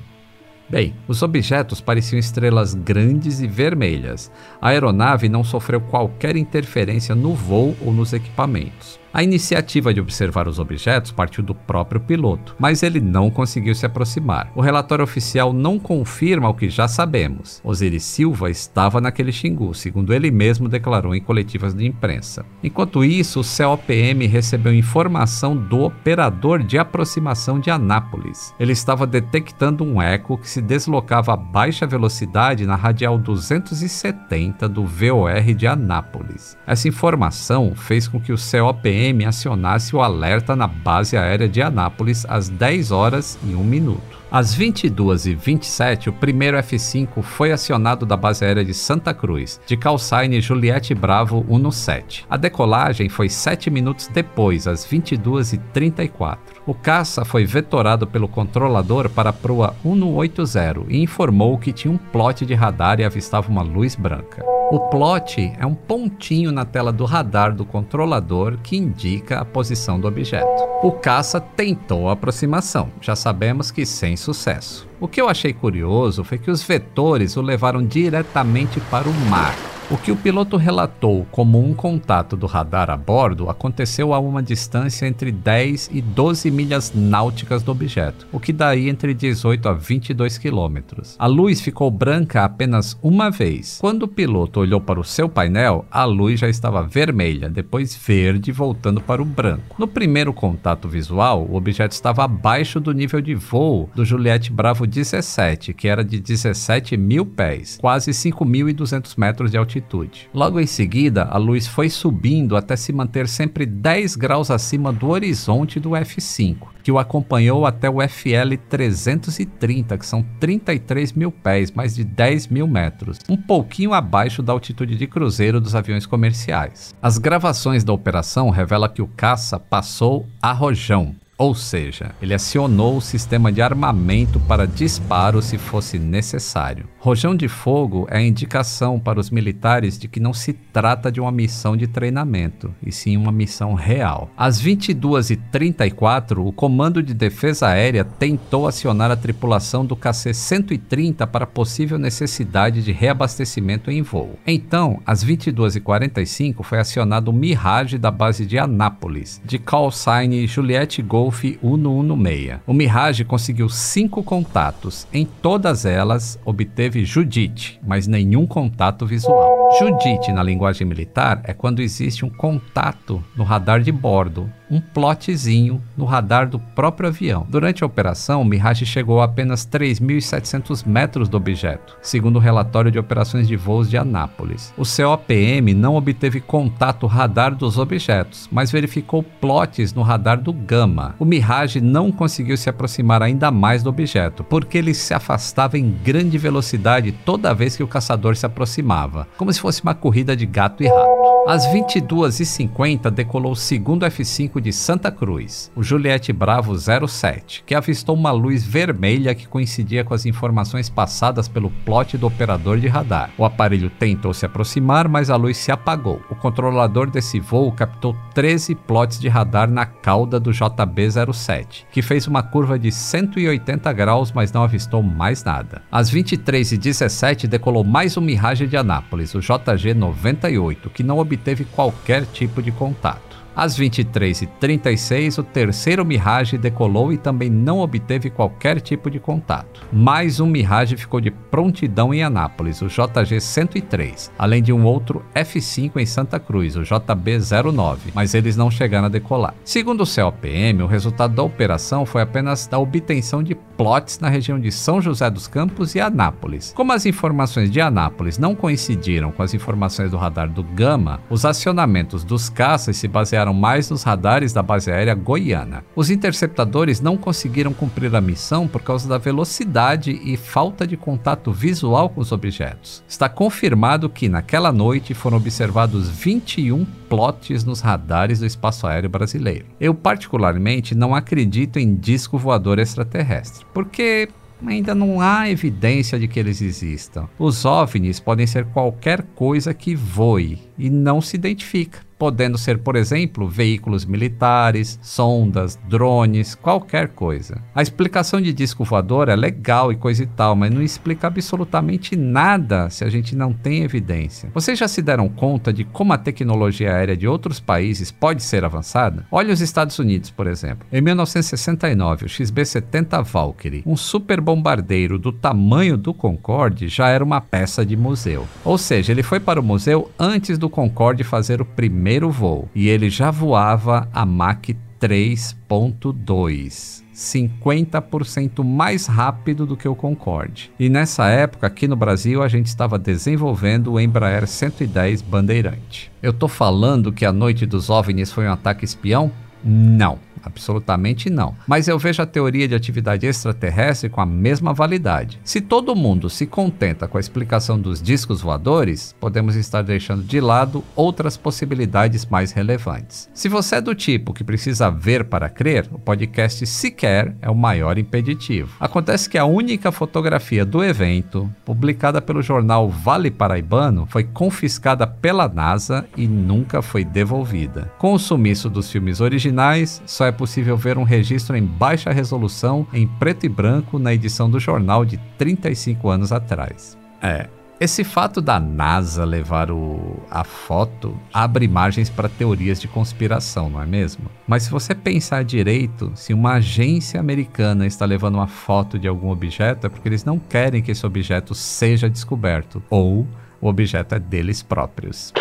Bem, os objetos pareciam estrelas grandes e vermelhas. A aeronave não sofreu qualquer interferência no voo ou nos equipamentos. A iniciativa de observar os objetos partiu do próprio piloto, mas ele não conseguiu se aproximar. O relatório oficial não confirma o que já sabemos. Osiris Silva estava naquele Xingu, segundo ele mesmo declarou em coletivas de imprensa. Enquanto isso, o COPM recebeu informação do operador de aproximação de Anápolis. Ele estava detectando um eco que se deslocava a baixa velocidade na radial 270 do VOR de Anápolis. Essa informação fez com que o COPM PM acionasse o alerta na base aérea de Anápolis às 10 horas e 1 minuto. Às 22h27, o primeiro F-5 foi acionado da base aérea de Santa Cruz, de Calçaine Juliette Bravo 117. A decolagem foi 7 minutos depois, às 22h34. O caça foi vetorado pelo controlador para a proa 180 e informou que tinha um plot de radar e avistava uma luz branca. O plot é um pontinho na tela do radar do controlador que indica a posição do objeto. O caça tentou a aproximação, já sabemos que sem sucesso. O que eu achei curioso foi que os vetores o levaram diretamente para o mar. O que o piloto relatou como um contato do radar a bordo aconteceu a uma distância entre 10 e 12 milhas náuticas do objeto, o que daí entre 18 a 22 quilômetros. A luz ficou branca apenas uma vez. Quando o piloto olhou para o seu painel, a luz já estava vermelha, depois verde, voltando para o branco. No primeiro contato visual, o objeto estava abaixo do nível de voo do Juliette Bravo 17, que era de 17 mil pés, quase 5.200 metros de altitude altitude. Logo em seguida, a luz foi subindo até se manter sempre 10 graus acima do horizonte do F5, que o acompanhou até o FL 330, que são 33 mil pés, mais de 10 mil metros, um pouquinho abaixo da altitude de cruzeiro dos aviões comerciais. As gravações da operação revelam que o caça passou a rojão, ou seja, ele acionou o sistema de armamento para disparo se fosse necessário. Rojão de fogo é a indicação para os militares de que não se trata de uma missão de treinamento, e sim uma missão real. Às 22h34, o Comando de Defesa Aérea tentou acionar a tripulação do KC-130 para possível necessidade de reabastecimento em voo. Então, às 22h45, foi acionado o Mirage da base de Anápolis, de call sign Juliette Gol Golf 116. O Mirage conseguiu cinco contatos. Em todas elas, obteve Judite, mas nenhum contato visual. Judite, na linguagem militar, é quando existe um contato no radar de bordo um plotzinho no radar do próprio avião. Durante a operação, o Mirage chegou a apenas 3.700 metros do objeto, segundo o relatório de operações de voos de Anápolis. O COPM não obteve contato radar dos objetos, mas verificou plots no radar do Gama. O Mirage não conseguiu se aproximar ainda mais do objeto, porque ele se afastava em grande velocidade toda vez que o caçador se aproximava, como se fosse uma corrida de gato e rato. Às 22h50 decolou o segundo F-5 de Santa Cruz, o Juliette Bravo 07, que avistou uma luz vermelha que coincidia com as informações passadas pelo plot do operador de radar. O aparelho tentou se aproximar, mas a luz se apagou. O controlador desse voo captou 13 plots de radar na cauda do JB-07, que fez uma curva de 180 graus, mas não avistou mais nada. Às 23h17 decolou mais um Mirage de Anápolis, o JG-98, que não obteve qualquer tipo de contato. Às 23h36, o terceiro Mirage decolou e também não obteve qualquer tipo de contato. Mais um Mirage ficou de prontidão em Anápolis, o JG-103, além de um outro F-5 em Santa Cruz, o JB-09, mas eles não chegaram a decolar. Segundo o COPM, o resultado da operação foi apenas da obtenção de plots na região de São José dos Campos e Anápolis. Como as informações de Anápolis não coincidiram com as informações do radar do Gama, os acionamentos dos caças se basearam mais nos radares da base aérea goiana. Os interceptadores não conseguiram cumprir a missão por causa da velocidade e falta de contato visual com os objetos. Está confirmado que naquela noite foram observados 21 plots nos radares do espaço aéreo brasileiro. Eu particularmente não acredito em disco voador extraterrestre, porque ainda não há evidência de que eles existam. Os OVNIs podem ser qualquer coisa que voe e não se identifica podendo ser, por exemplo, veículos militares, sondas, drones, qualquer coisa. A explicação de disco voador é legal e coisa e tal, mas não explica absolutamente nada se a gente não tem evidência. Vocês já se deram conta de como a tecnologia aérea de outros países pode ser avançada? Olhe os Estados Unidos, por exemplo. Em 1969, o XB-70 Valkyrie, um super bombardeiro do tamanho do Concorde, já era uma peça de museu. Ou seja, ele foi para o museu antes do Concorde fazer o primeiro primeiro voo e ele já voava a Mach 3.2. 50% mais rápido do que o Concorde. E nessa época, aqui no Brasil, a gente estava desenvolvendo o Embraer 110 Bandeirante. Eu tô falando que a noite dos OVNIs foi um ataque espião? Não. Absolutamente não. Mas eu vejo a teoria de atividade extraterrestre com a mesma validade. Se todo mundo se contenta com a explicação dos discos voadores, podemos estar deixando de lado outras possibilidades mais relevantes. Se você é do tipo que precisa ver para crer, o podcast sequer é o maior impeditivo. Acontece que a única fotografia do evento, publicada pelo jornal Vale Paraibano, foi confiscada pela NASA e nunca foi devolvida. Com o sumiço dos filmes originais, só é possível ver um registro em baixa resolução em preto e branco na edição do jornal de 35 anos atrás. É, esse fato da NASA levar o, a foto abre margens para teorias de conspiração, não é mesmo? Mas se você pensar direito, se uma agência americana está levando uma foto de algum objeto, é porque eles não querem que esse objeto seja descoberto ou o objeto é deles próprios.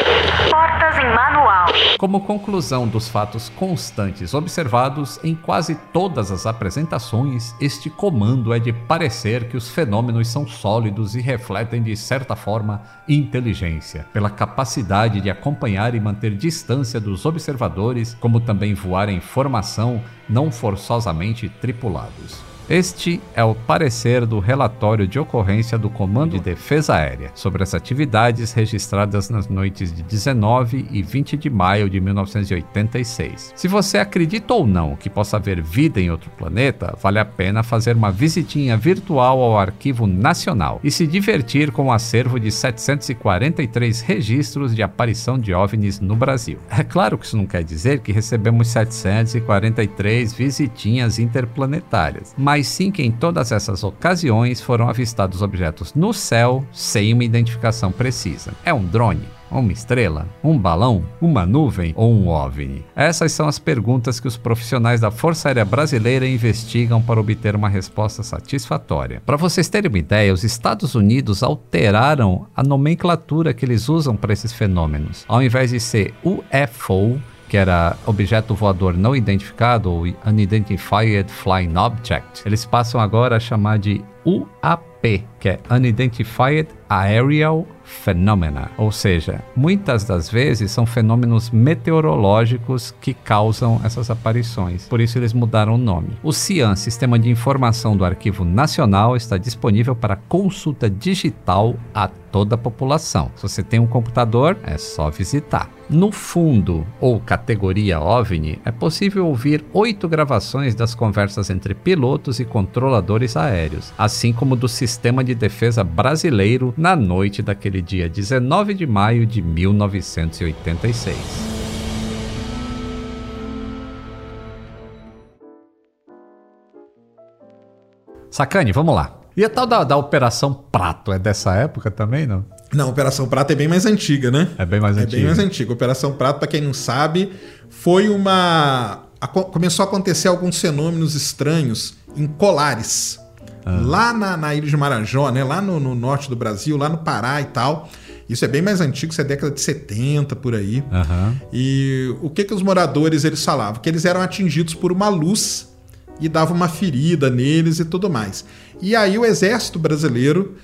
Portas em manual. Como conclusão dos fatos constantes observados em quase todas as apresentações, este comando é de parecer que os fenômenos são sólidos e refletem de certa forma inteligência, pela capacidade de acompanhar e manter distância dos observadores, como também voar em formação não forçosamente tripulados. Este é o parecer do relatório de ocorrência do Comando de Defesa Aérea sobre as atividades registradas nas noites de 19 e 20 de maio de 1986. Se você acredita ou não que possa haver vida em outro planeta, vale a pena fazer uma visitinha virtual ao Arquivo Nacional e se divertir com o um acervo de 743 registros de aparição de OVNIs no Brasil. É claro que isso não quer dizer que recebemos 743 visitinhas interplanetárias, mas mas sim que em todas essas ocasiões foram avistados objetos no céu sem uma identificação precisa. É um drone? Uma estrela? Um balão? Uma nuvem ou um OVNI? Essas são as perguntas que os profissionais da Força Aérea Brasileira investigam para obter uma resposta satisfatória. Para vocês terem uma ideia, os Estados Unidos alteraram a nomenclatura que eles usam para esses fenômenos. Ao invés de ser UFO, que era objeto voador não identificado, ou Unidentified Flying Object, eles passam agora a chamar de UAP, que é Unidentified Aerial Phenomena, ou seja, muitas das vezes são fenômenos meteorológicos que causam essas aparições. Por isso eles mudaram o nome. O CIAN, Sistema de Informação do Arquivo Nacional, está disponível para consulta digital a toda a população. Se você tem um computador, é só visitar. No fundo, ou categoria OVNI, é possível ouvir oito gravações das conversas entre pilotos e controladores aéreos, assim como do Sistema de Defesa Brasileiro na noite daquele dia 19 de maio de 1986. Sacane, vamos lá. E a tal da, da Operação Prato é dessa época também, não? Não, Operação Prato é bem mais antiga, né? É bem mais É antiga. bem mais antiga. Operação Prato, para quem não sabe, foi uma. Começou a acontecer alguns fenômenos estranhos em Colares. Lá na, na ilha de Marajó, né? Lá no, no norte do Brasil, lá no Pará e tal. Isso é bem mais antigo, isso é década de 70 por aí. Aham. E o que que os moradores eles falavam? Que eles eram atingidos por uma luz e dava uma ferida neles e tudo mais. E aí o exército brasileiro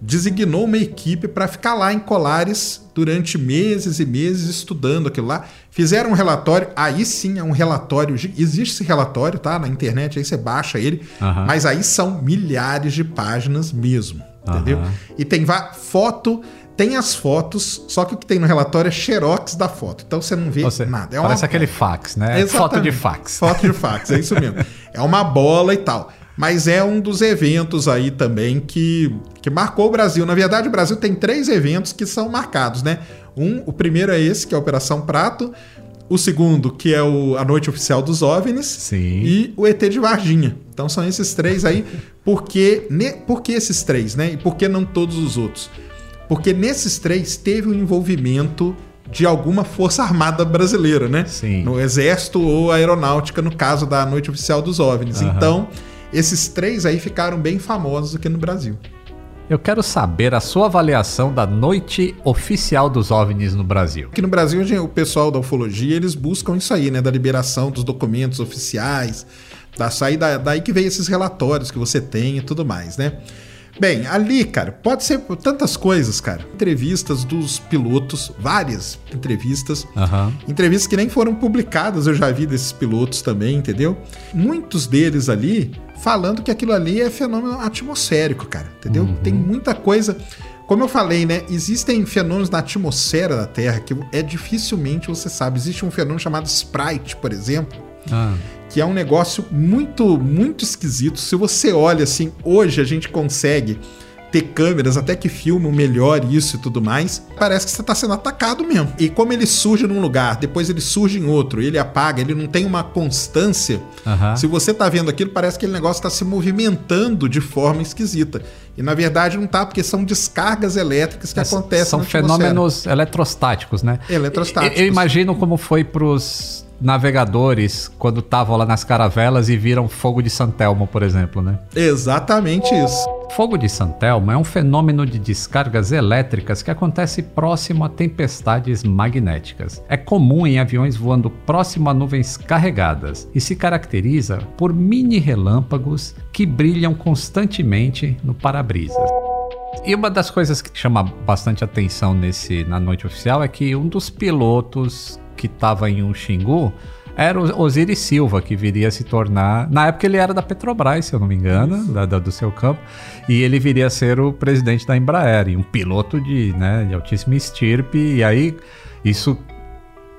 designou uma equipe para ficar lá em Colares durante meses e meses estudando aquilo lá. Fizeram um relatório, aí sim é um relatório, existe esse relatório, tá? Na internet, aí você baixa ele, Aham. mas aí são milhares de páginas mesmo, entendeu? Aham. E tem foto, tem as fotos, só que o que tem no relatório é xerox da foto. Então você não vê Ou seja, nada. É parece uma aquele fax, né? Exatamente. Foto de fax. Foto de fax, é isso mesmo. É uma bola e tal. Mas é um dos eventos aí também que, que marcou o Brasil. Na verdade, o Brasil tem três eventos que são marcados, né? Um, o primeiro é esse, que é a Operação Prato. O segundo, que é o, a Noite Oficial dos OVNIs. Sim. E o ET de Varginha. Então são esses três aí. Ne, por que esses três, né? E por que não todos os outros? Porque nesses três teve um envolvimento de alguma força armada brasileira, né? Sim. No exército ou aeronáutica, no caso da Noite Oficial dos OVNIs. Aham. Então, esses três aí ficaram bem famosos aqui no Brasil. Eu quero saber a sua avaliação da noite oficial dos OVNIs no Brasil. Aqui no Brasil, o pessoal da ufologia, eles buscam isso aí, né? Da liberação dos documentos oficiais, da saída, daí que vem esses relatórios que você tem e tudo mais, né? Bem, ali, cara, pode ser tantas coisas, cara. Entrevistas dos pilotos, várias entrevistas. Aham. Entrevistas que nem foram publicadas, eu já vi desses pilotos também, entendeu? Muitos deles ali falando que aquilo ali é fenômeno atmosférico, cara, entendeu? Tem muita coisa. Como eu falei, né? Existem fenômenos na atmosfera da Terra que é dificilmente você sabe. Existe um fenômeno chamado Sprite, por exemplo, Ah, que é um negócio muito, muito esquisito. Se você olha assim, hoje a gente consegue ter câmeras até que filmam melhor isso e tudo mais, parece que você está sendo atacado mesmo. E como ele surge num lugar, depois ele surge em outro, ele apaga, ele não tem uma constância. Aham. Se você tá vendo aquilo, parece que aquele negócio está se movimentando de forma esquisita. E na verdade não tá, porque são descargas elétricas que acontecem São fenômenos eletrostáticos, né? Eletrostáticos. Eu, eu imagino como foi pros navegadores quando estavam lá nas caravelas e viram fogo de Santelmo, por exemplo, né? Exatamente isso. Fogo de Santelmo é um fenômeno de descargas elétricas que acontece próximo a tempestades magnéticas. É comum em aviões voando próximo a nuvens carregadas e se caracteriza por mini relâmpagos que brilham constantemente no para-brisas. E uma das coisas que chama bastante atenção nesse na noite oficial é que um dos pilotos que estava em um Xingu era o Osiris Silva, que viria a se tornar. Na época ele era da Petrobras, se eu não me engano, da- da- do seu campo, e ele viria a ser o presidente da Embraer, e um piloto de, né, de altíssima estirpe, e aí isso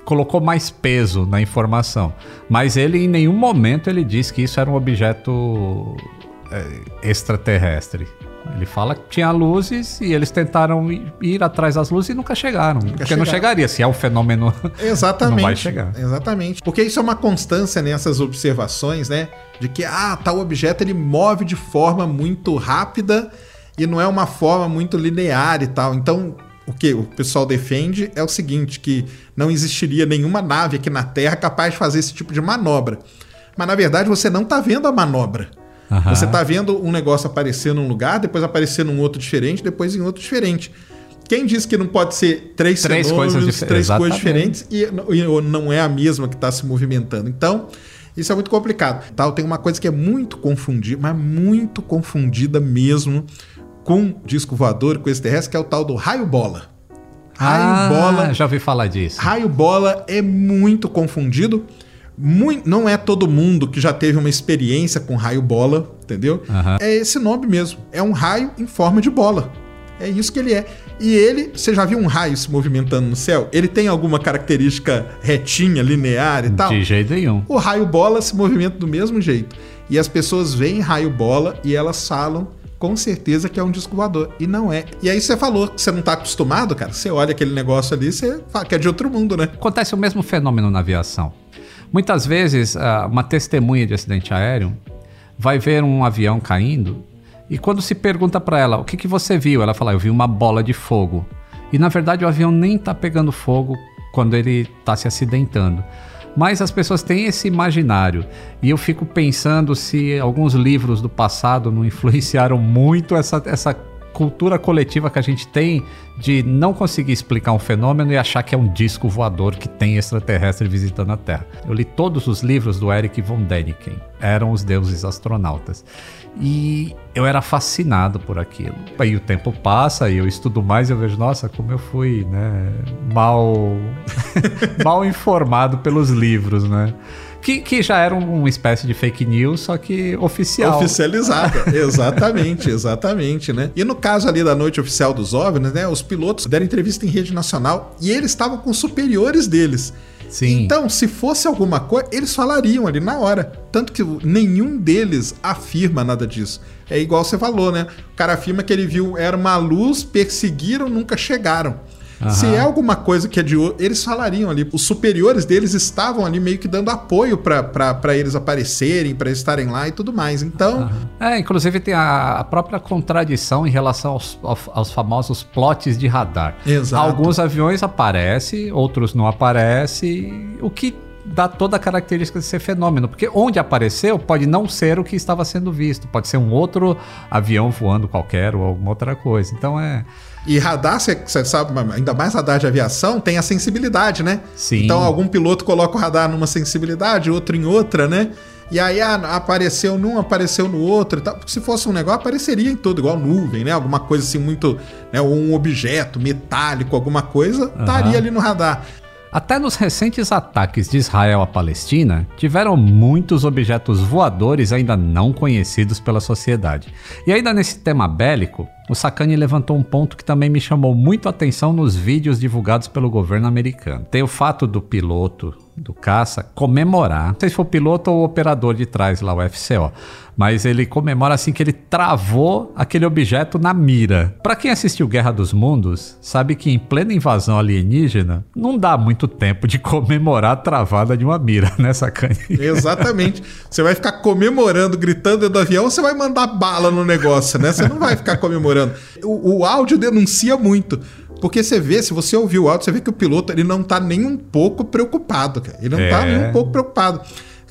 colocou mais peso na informação. Mas ele em nenhum momento ele disse que isso era um objeto é, extraterrestre. Ele fala que tinha luzes e eles tentaram ir, atrás das luzes e nunca chegaram. porque não chegaram. chegaria, se é um fenômeno. Exatamente. Não vai chegar. Exatamente. Porque isso é uma constância nessas observações, né? De que, ah, tal objeto ele move de forma muito rápida e não é uma forma muito linear e tal. Então, o que o pessoal defende é o seguinte, que não existiria nenhuma nave aqui na Terra capaz de fazer esse tipo de manobra. Mas, na verdade, você não está vendo a manobra. Aham. Você tá vendo um negócio aparecer num lugar, depois aparecer num outro diferente, depois em outro diferente. Quem diz que não pode ser três, Três fenômenos, coisas dif- três coisas exatamente. diferentes e, e não é a mesma que está se movimentando? Então, isso é muito complicado. Tal, tem uma coisa que é muito confundida, mas muito confundida mesmo com disco voador, com esse terrestre, que é o tal do raio bola. Raio Ah, bola já ouvi falar disso. Raio bola é muito confundido. Mui- não é todo mundo que já teve uma experiência com raio bola, entendeu? Aham. É esse nome mesmo. É um raio em forma de bola. É isso que ele é. E ele, você já viu um raio se movimentando no céu? Ele tem alguma característica retinha, linear e tal? De jeito nenhum. O raio bola se movimenta do mesmo jeito. E as pessoas veem raio bola e elas falam com certeza que é um disco voador. E não é. E aí você falou que você não tá acostumado, cara. Você olha aquele negócio ali, você fala que é de outro mundo, né? Acontece o mesmo fenômeno na aviação. Muitas vezes, ah, uma testemunha de acidente aéreo vai ver um avião caindo e quando se pergunta para ela o que, que você viu, ela fala: Eu vi uma bola de fogo. E na verdade o avião nem tá pegando fogo quando ele tá se acidentando. Mas as pessoas têm esse imaginário. E eu fico pensando se alguns livros do passado não influenciaram muito essa, essa cultura coletiva que a gente tem de não conseguir explicar um fenômeno e achar que é um disco voador que tem extraterrestre visitando a Terra. Eu li todos os livros do Eric von Däniken, eram os deuses astronautas. E eu era fascinado por aquilo. Aí o tempo passa e eu estudo mais e eu vejo, nossa, como eu fui, né, mal mal informado pelos livros, né? Que, que já era uma espécie de fake news, só que oficial. Oficializada. exatamente, exatamente, né? E no caso ali da noite oficial dos OVNIs, né? Os pilotos deram entrevista em rede nacional e eles estavam com superiores deles. Sim. Então, se fosse alguma coisa, eles falariam ali na hora. Tanto que nenhum deles afirma nada disso. É igual você falou, né? O cara afirma que ele viu, era uma luz, perseguiram, nunca chegaram. Se é alguma coisa que é de outro, eles falariam ali. Os superiores deles estavam ali meio que dando apoio para eles aparecerem, para estarem lá e tudo mais. Então, É, inclusive tem a, a própria contradição em relação aos, aos, aos famosos plots de radar. Exato. Alguns aviões aparecem, outros não aparecem, o que dá toda a característica de ser fenômeno, porque onde apareceu pode não ser o que estava sendo visto, pode ser um outro avião voando qualquer ou alguma outra coisa. Então é E radar, você sabe, ainda mais radar de aviação, tem a sensibilidade, né? Sim. Então algum piloto coloca o radar numa sensibilidade, outro em outra, né? E aí ah, apareceu num, apareceu no outro e tal. Porque se fosse um negócio, apareceria em todo, igual nuvem, né? Alguma coisa assim muito. Né? Ou um objeto metálico, alguma coisa, estaria ali no radar. Até nos recentes ataques de Israel à Palestina, tiveram muitos objetos voadores ainda não conhecidos pela sociedade. E ainda nesse tema bélico, o Sakane levantou um ponto que também me chamou muito a atenção nos vídeos divulgados pelo governo americano. Tem o fato do piloto do caça comemorar, não sei se foi o piloto ou o operador de trás lá, o FCO, mas ele comemora assim que ele travou aquele objeto na mira. Pra quem assistiu Guerra dos Mundos, sabe que em plena invasão alienígena, não dá muito tempo de comemorar a travada de uma mira, né, Sakane? Exatamente. Você vai ficar comemorando, gritando do avião, ou você vai mandar bala no negócio, né? Você não vai ficar comemorando. O, o áudio denuncia muito. Porque você vê, se você ouvir o áudio, você vê que o piloto ele não tá nem um pouco preocupado, cara. Ele não tá É. nem um pouco preocupado.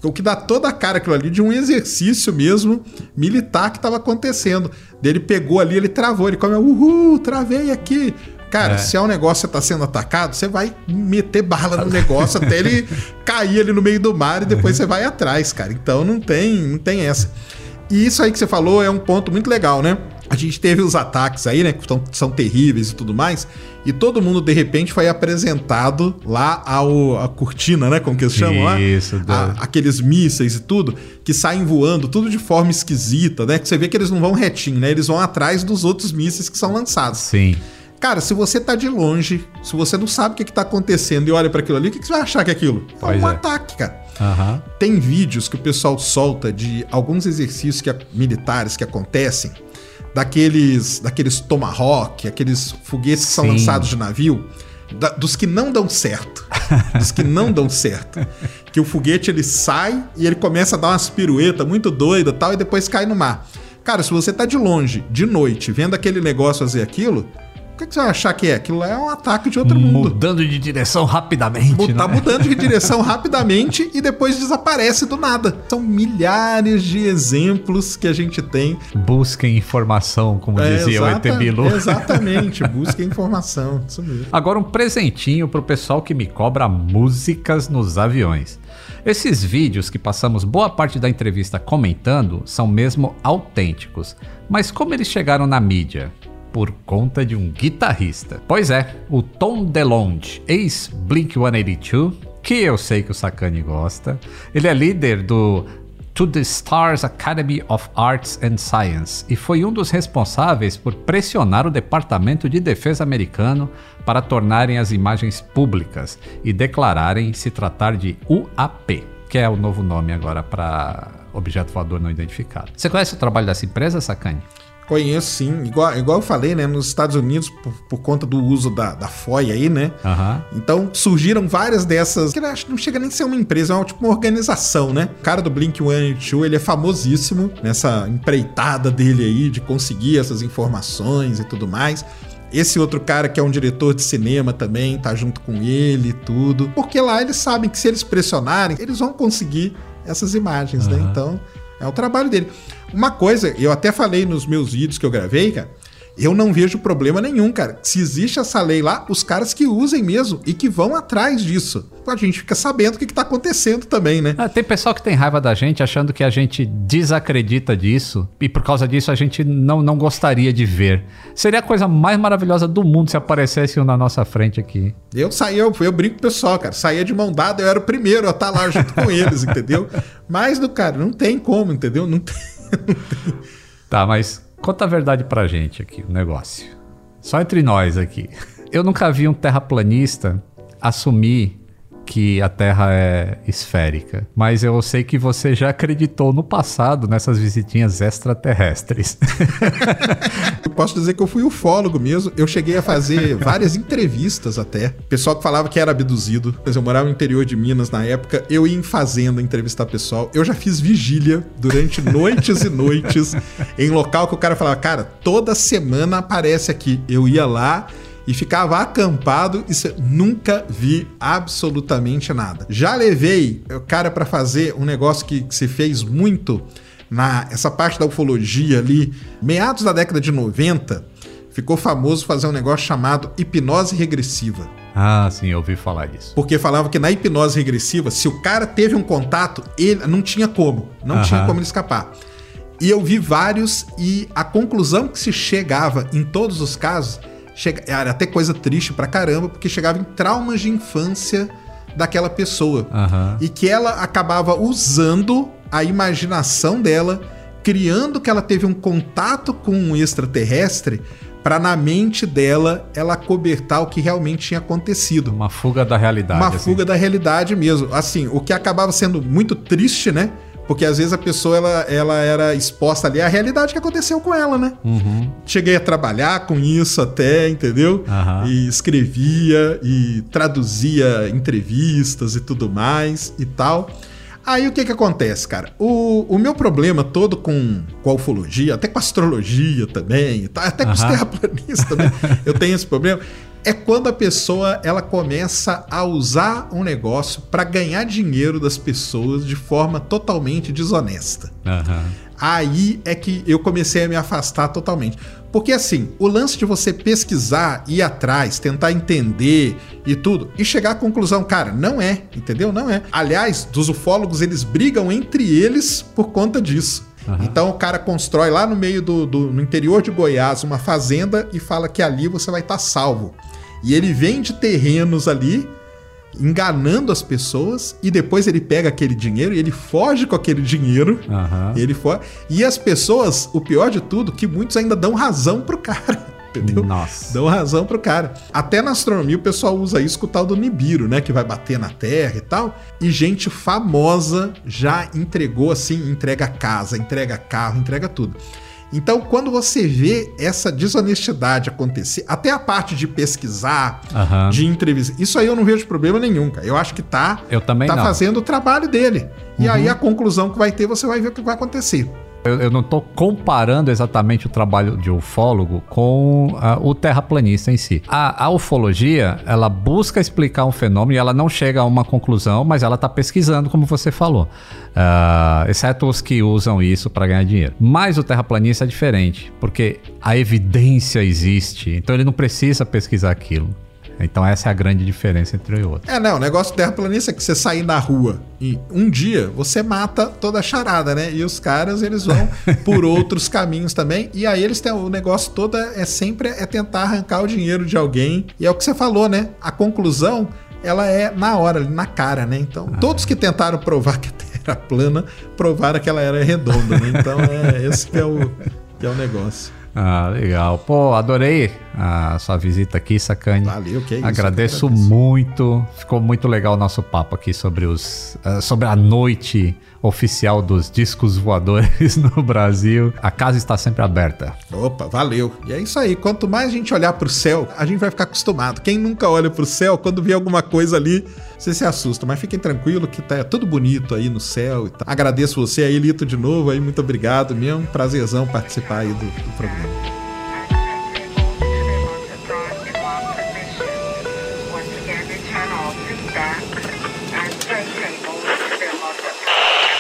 O que dá toda a cara aquilo ali de um exercício mesmo militar que tava acontecendo. Ele pegou ali, ele travou, ele come, uhul, travei aqui. Cara, se é um negócio que tá sendo atacado, você vai meter bala no negócio até ele cair ali no meio do mar e depois você vai atrás, cara. Então não tem, não tem essa. E isso aí que você falou é um ponto muito legal, né? A gente teve os ataques aí, né? Que são, são terríveis e tudo mais. E todo mundo, de repente, foi apresentado lá ao, a cortina, né? Como que eles chamam lá? Isso, A- aqueles mísseis e tudo, que saem voando, tudo de forma esquisita, né? Que você vê que eles não vão retinho, né? Eles vão atrás dos outros mísseis que são lançados. Sim. Cara, se você tá de longe, se você não sabe o que, que tá acontecendo e olha para aquilo ali, o que, que você vai achar que é aquilo? É Pois um é. ataque, cara. Aham. Tem vídeos que o pessoal solta de alguns exercícios que, militares que acontecem, daqueles, daqueles Tomahawk, aqueles foguetes que são Sim. lançados de navio, da- dos que não dão certo. dos que não dão certo. Que o foguete ele sai e ele começa a dar umas piruetas muito doidas e tal, e depois cai no mar. Cara, se você tá de longe, de noite, vendo aquele negócio fazer aquilo, que, que você vai achar que é? Aquilo lá é um ataque de outro mundo. Mudando de direção rapidamente. Mu- Tá né? mudando de direção rapidamente e depois desaparece do nada. São milhares de exemplos que a gente tem. Busquem informação, como É, dizia o exata- ET Bilu. Exatamente, busca informação. Isso mesmo. Agora um presentinho pro pessoal que me cobra músicas nos aviões. Esses vídeos que passamos boa parte da entrevista comentando são mesmo autênticos. Mas como eles chegaram na mídia? Por conta de um guitarrista. Pois é, o Tom DeLonge, ex-Blink-182, que eu sei que o Sakane gosta. Ele é líder do To the Stars Academy of Arts and Science e foi um dos responsáveis por pressionar o Departamento de Defesa americano para tornarem as imagens públicas e declararem se tratar de UAP, que é o novo nome agora para objeto voador não identificado. Você conhece o trabalho dessa empresa, Sakane? Conheço sim, igual, igual eu falei, né? Nos Estados Unidos, por, por conta do uso da, da FOIA aí, né? Aham. Então surgiram várias dessas. Que eu acho que não chega nem a ser uma empresa, é uma, tipo uma organização, né? O cara do Blink 182, ele é famosíssimo nessa empreitada dele aí de conseguir essas informações e tudo mais. Esse outro cara que é um diretor de cinema também, tá junto com ele e tudo. Porque lá eles sabem que se eles pressionarem, eles vão conseguir essas imagens, né? Então, é o trabalho dele. Uma coisa, eu até falei nos meus vídeos que eu gravei, cara, eu não vejo problema nenhum, cara. Se existe essa lei lá, os caras que usem mesmo e que vão atrás disso. A gente fica sabendo o que, que tá acontecendo também, né? Ah, tem pessoal que tem raiva da gente achando que a gente desacredita disso e por causa disso a gente não, não gostaria de ver. Seria a coisa mais maravilhosa do mundo se aparecesse um na nossa frente aqui. Eu saía, eu, eu brinco com o pessoal, cara. Saía de mão dada, eu era o primeiro a estar lá junto com eles, entendeu? Mas, do cara, não tem como, entendeu? Não tem. Tá, mas conta a verdade pra gente aqui, o negócio. Só entre nós aqui. Eu nunca vi um terraplanista assumir que a Terra é esférica, mas eu sei que você já acreditou no passado nessas visitinhas extraterrestres. Eu posso dizer que eu fui ufólogo mesmo. Eu cheguei a fazer várias entrevistas até. Pessoal que falava que era abduzido. Mas eu morava no interior de Minas na época. Eu ia em fazenda entrevistar pessoal. Eu já fiz vigília durante noites e noites em local que o cara falava, cara, toda semana aparece aqui. Eu ia lá e ficava acampado e nunca vi absolutamente nada. Já levei o cara pra fazer um negócio que, que se fez muito na essa parte da ufologia ali, meados da década de 90, ficou famoso fazer um negócio chamado hipnose regressiva. ah, sim, eu ouvi falar disso. Porque falava que na hipnose regressiva, se o cara teve um contato, ele não tinha como, não Aham. tinha como ele escapar. E eu vi vários e a conclusão que se chegava em todos os casos, chega, era até coisa triste pra caramba, porque chegava em traumas de infância daquela pessoa. Aham. E que ela acabava usando a imaginação dela, criando que ela teve um contato com um extraterrestre para na mente dela ela cobertar o que realmente tinha acontecido. Uma fuga da realidade. Uma assim. fuga da realidade mesmo. Assim, o que acabava sendo muito triste, né? Porque às vezes a pessoa ela, ela era exposta ali à realidade que aconteceu com ela, né? Uhum. Cheguei a trabalhar com isso até, entendeu? Aham. E escrevia e traduzia entrevistas e tudo mais e tal. Aí o que que acontece, cara? O, o meu problema todo com, com a ufologia, até com a astrologia também, tal, até com os Aham. terraplanistas também, eu tenho esse problema, é quando a pessoa ela começa a usar um negócio para ganhar dinheiro das pessoas de forma totalmente desonesta. Aham. Aí é que eu comecei a me afastar totalmente. Porque assim, o lance de você pesquisar, ir atrás, tentar entender e tudo, e chegar à conclusão, cara, não é, entendeu? Não é. Aliás, dos ufólogos, eles brigam entre eles por conta disso. Então o cara constrói lá no meio do, do- no interior de Goiás uma fazenda e fala que ali você vai estar salvo. E ele vende terrenos ali, enganando as pessoas, e depois ele pega aquele dinheiro e ele foge com aquele dinheiro. Aham. Ele foi. E as pessoas, o pior de tudo, que muitos ainda dão razão pro cara. Entendeu? Nossa. Dão razão pro cara. Até na astronomia o pessoal usa isso com o tal do Nibiru, né? Que vai bater na Terra e tal. E gente famosa já entregou assim, entrega casa, entrega carro, entrega tudo. Então, quando você vê essa desonestidade acontecer, até a parte de pesquisar, Aham. de entrevistar, isso aí eu não vejo problema nenhum, cara. Eu acho que tá Eu também tá não. fazendo o trabalho dele. E Uhum. aí a conclusão que vai ter, você vai ver o que vai acontecer. Eu, eu não estou comparando exatamente o trabalho de ufólogo com ah, o terraplanista em si. A, a ufologia, ela busca explicar um fenômeno e ela não chega a uma conclusão, mas ela está pesquisando, como você falou. Ah, exceto os que usam isso para ganhar dinheiro. Mas o terraplanista é diferente, porque a evidência existe, então ele não precisa pesquisar aquilo. Então essa é a grande diferença entre o outro. É, não, o negócio do terraplanista é que você sair na rua e um dia você mata toda a charada, né? E os caras, eles vão por outros caminhos também. E aí eles têm o negócio todo é sempre é tentar arrancar o dinheiro de alguém. E é o que você falou, né? A conclusão, ela é na hora, na cara, né? Então, todos que tentaram provar que a Terra era plana, provaram que ela era redonda, né? Então, é esse que é o, que é o negócio. Ah, legal. Pô, adorei a sua visita aqui, Sacane. Valeu, que é isso. Agradeço que agradeço. muito. Ficou muito legal o nosso papo aqui sobre os ah, sobre a noite oficial dos discos voadores no Brasil. A casa está sempre aberta. Opa, valeu. E é isso aí. Quanto mais a gente olhar pro céu, a gente vai ficar acostumado. Quem nunca olha pro céu, quando vê alguma coisa ali, você se assusta. Mas fiquem tranquilos que tá tudo bonito aí no céu e. Agradeço você aí, Lito, de novo aí. Muito obrigado mesmo. Prazerzão participar aí do, do programa.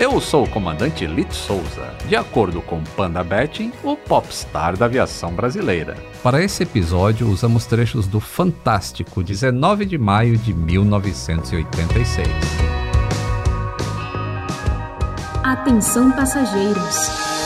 Eu sou o comandante Lito Souza, de acordo com Panda Betting, o popstar da aviação brasileira. Para esse episódio, usamos trechos do fantástico 19 de maio de 1986. Atenção passageiros.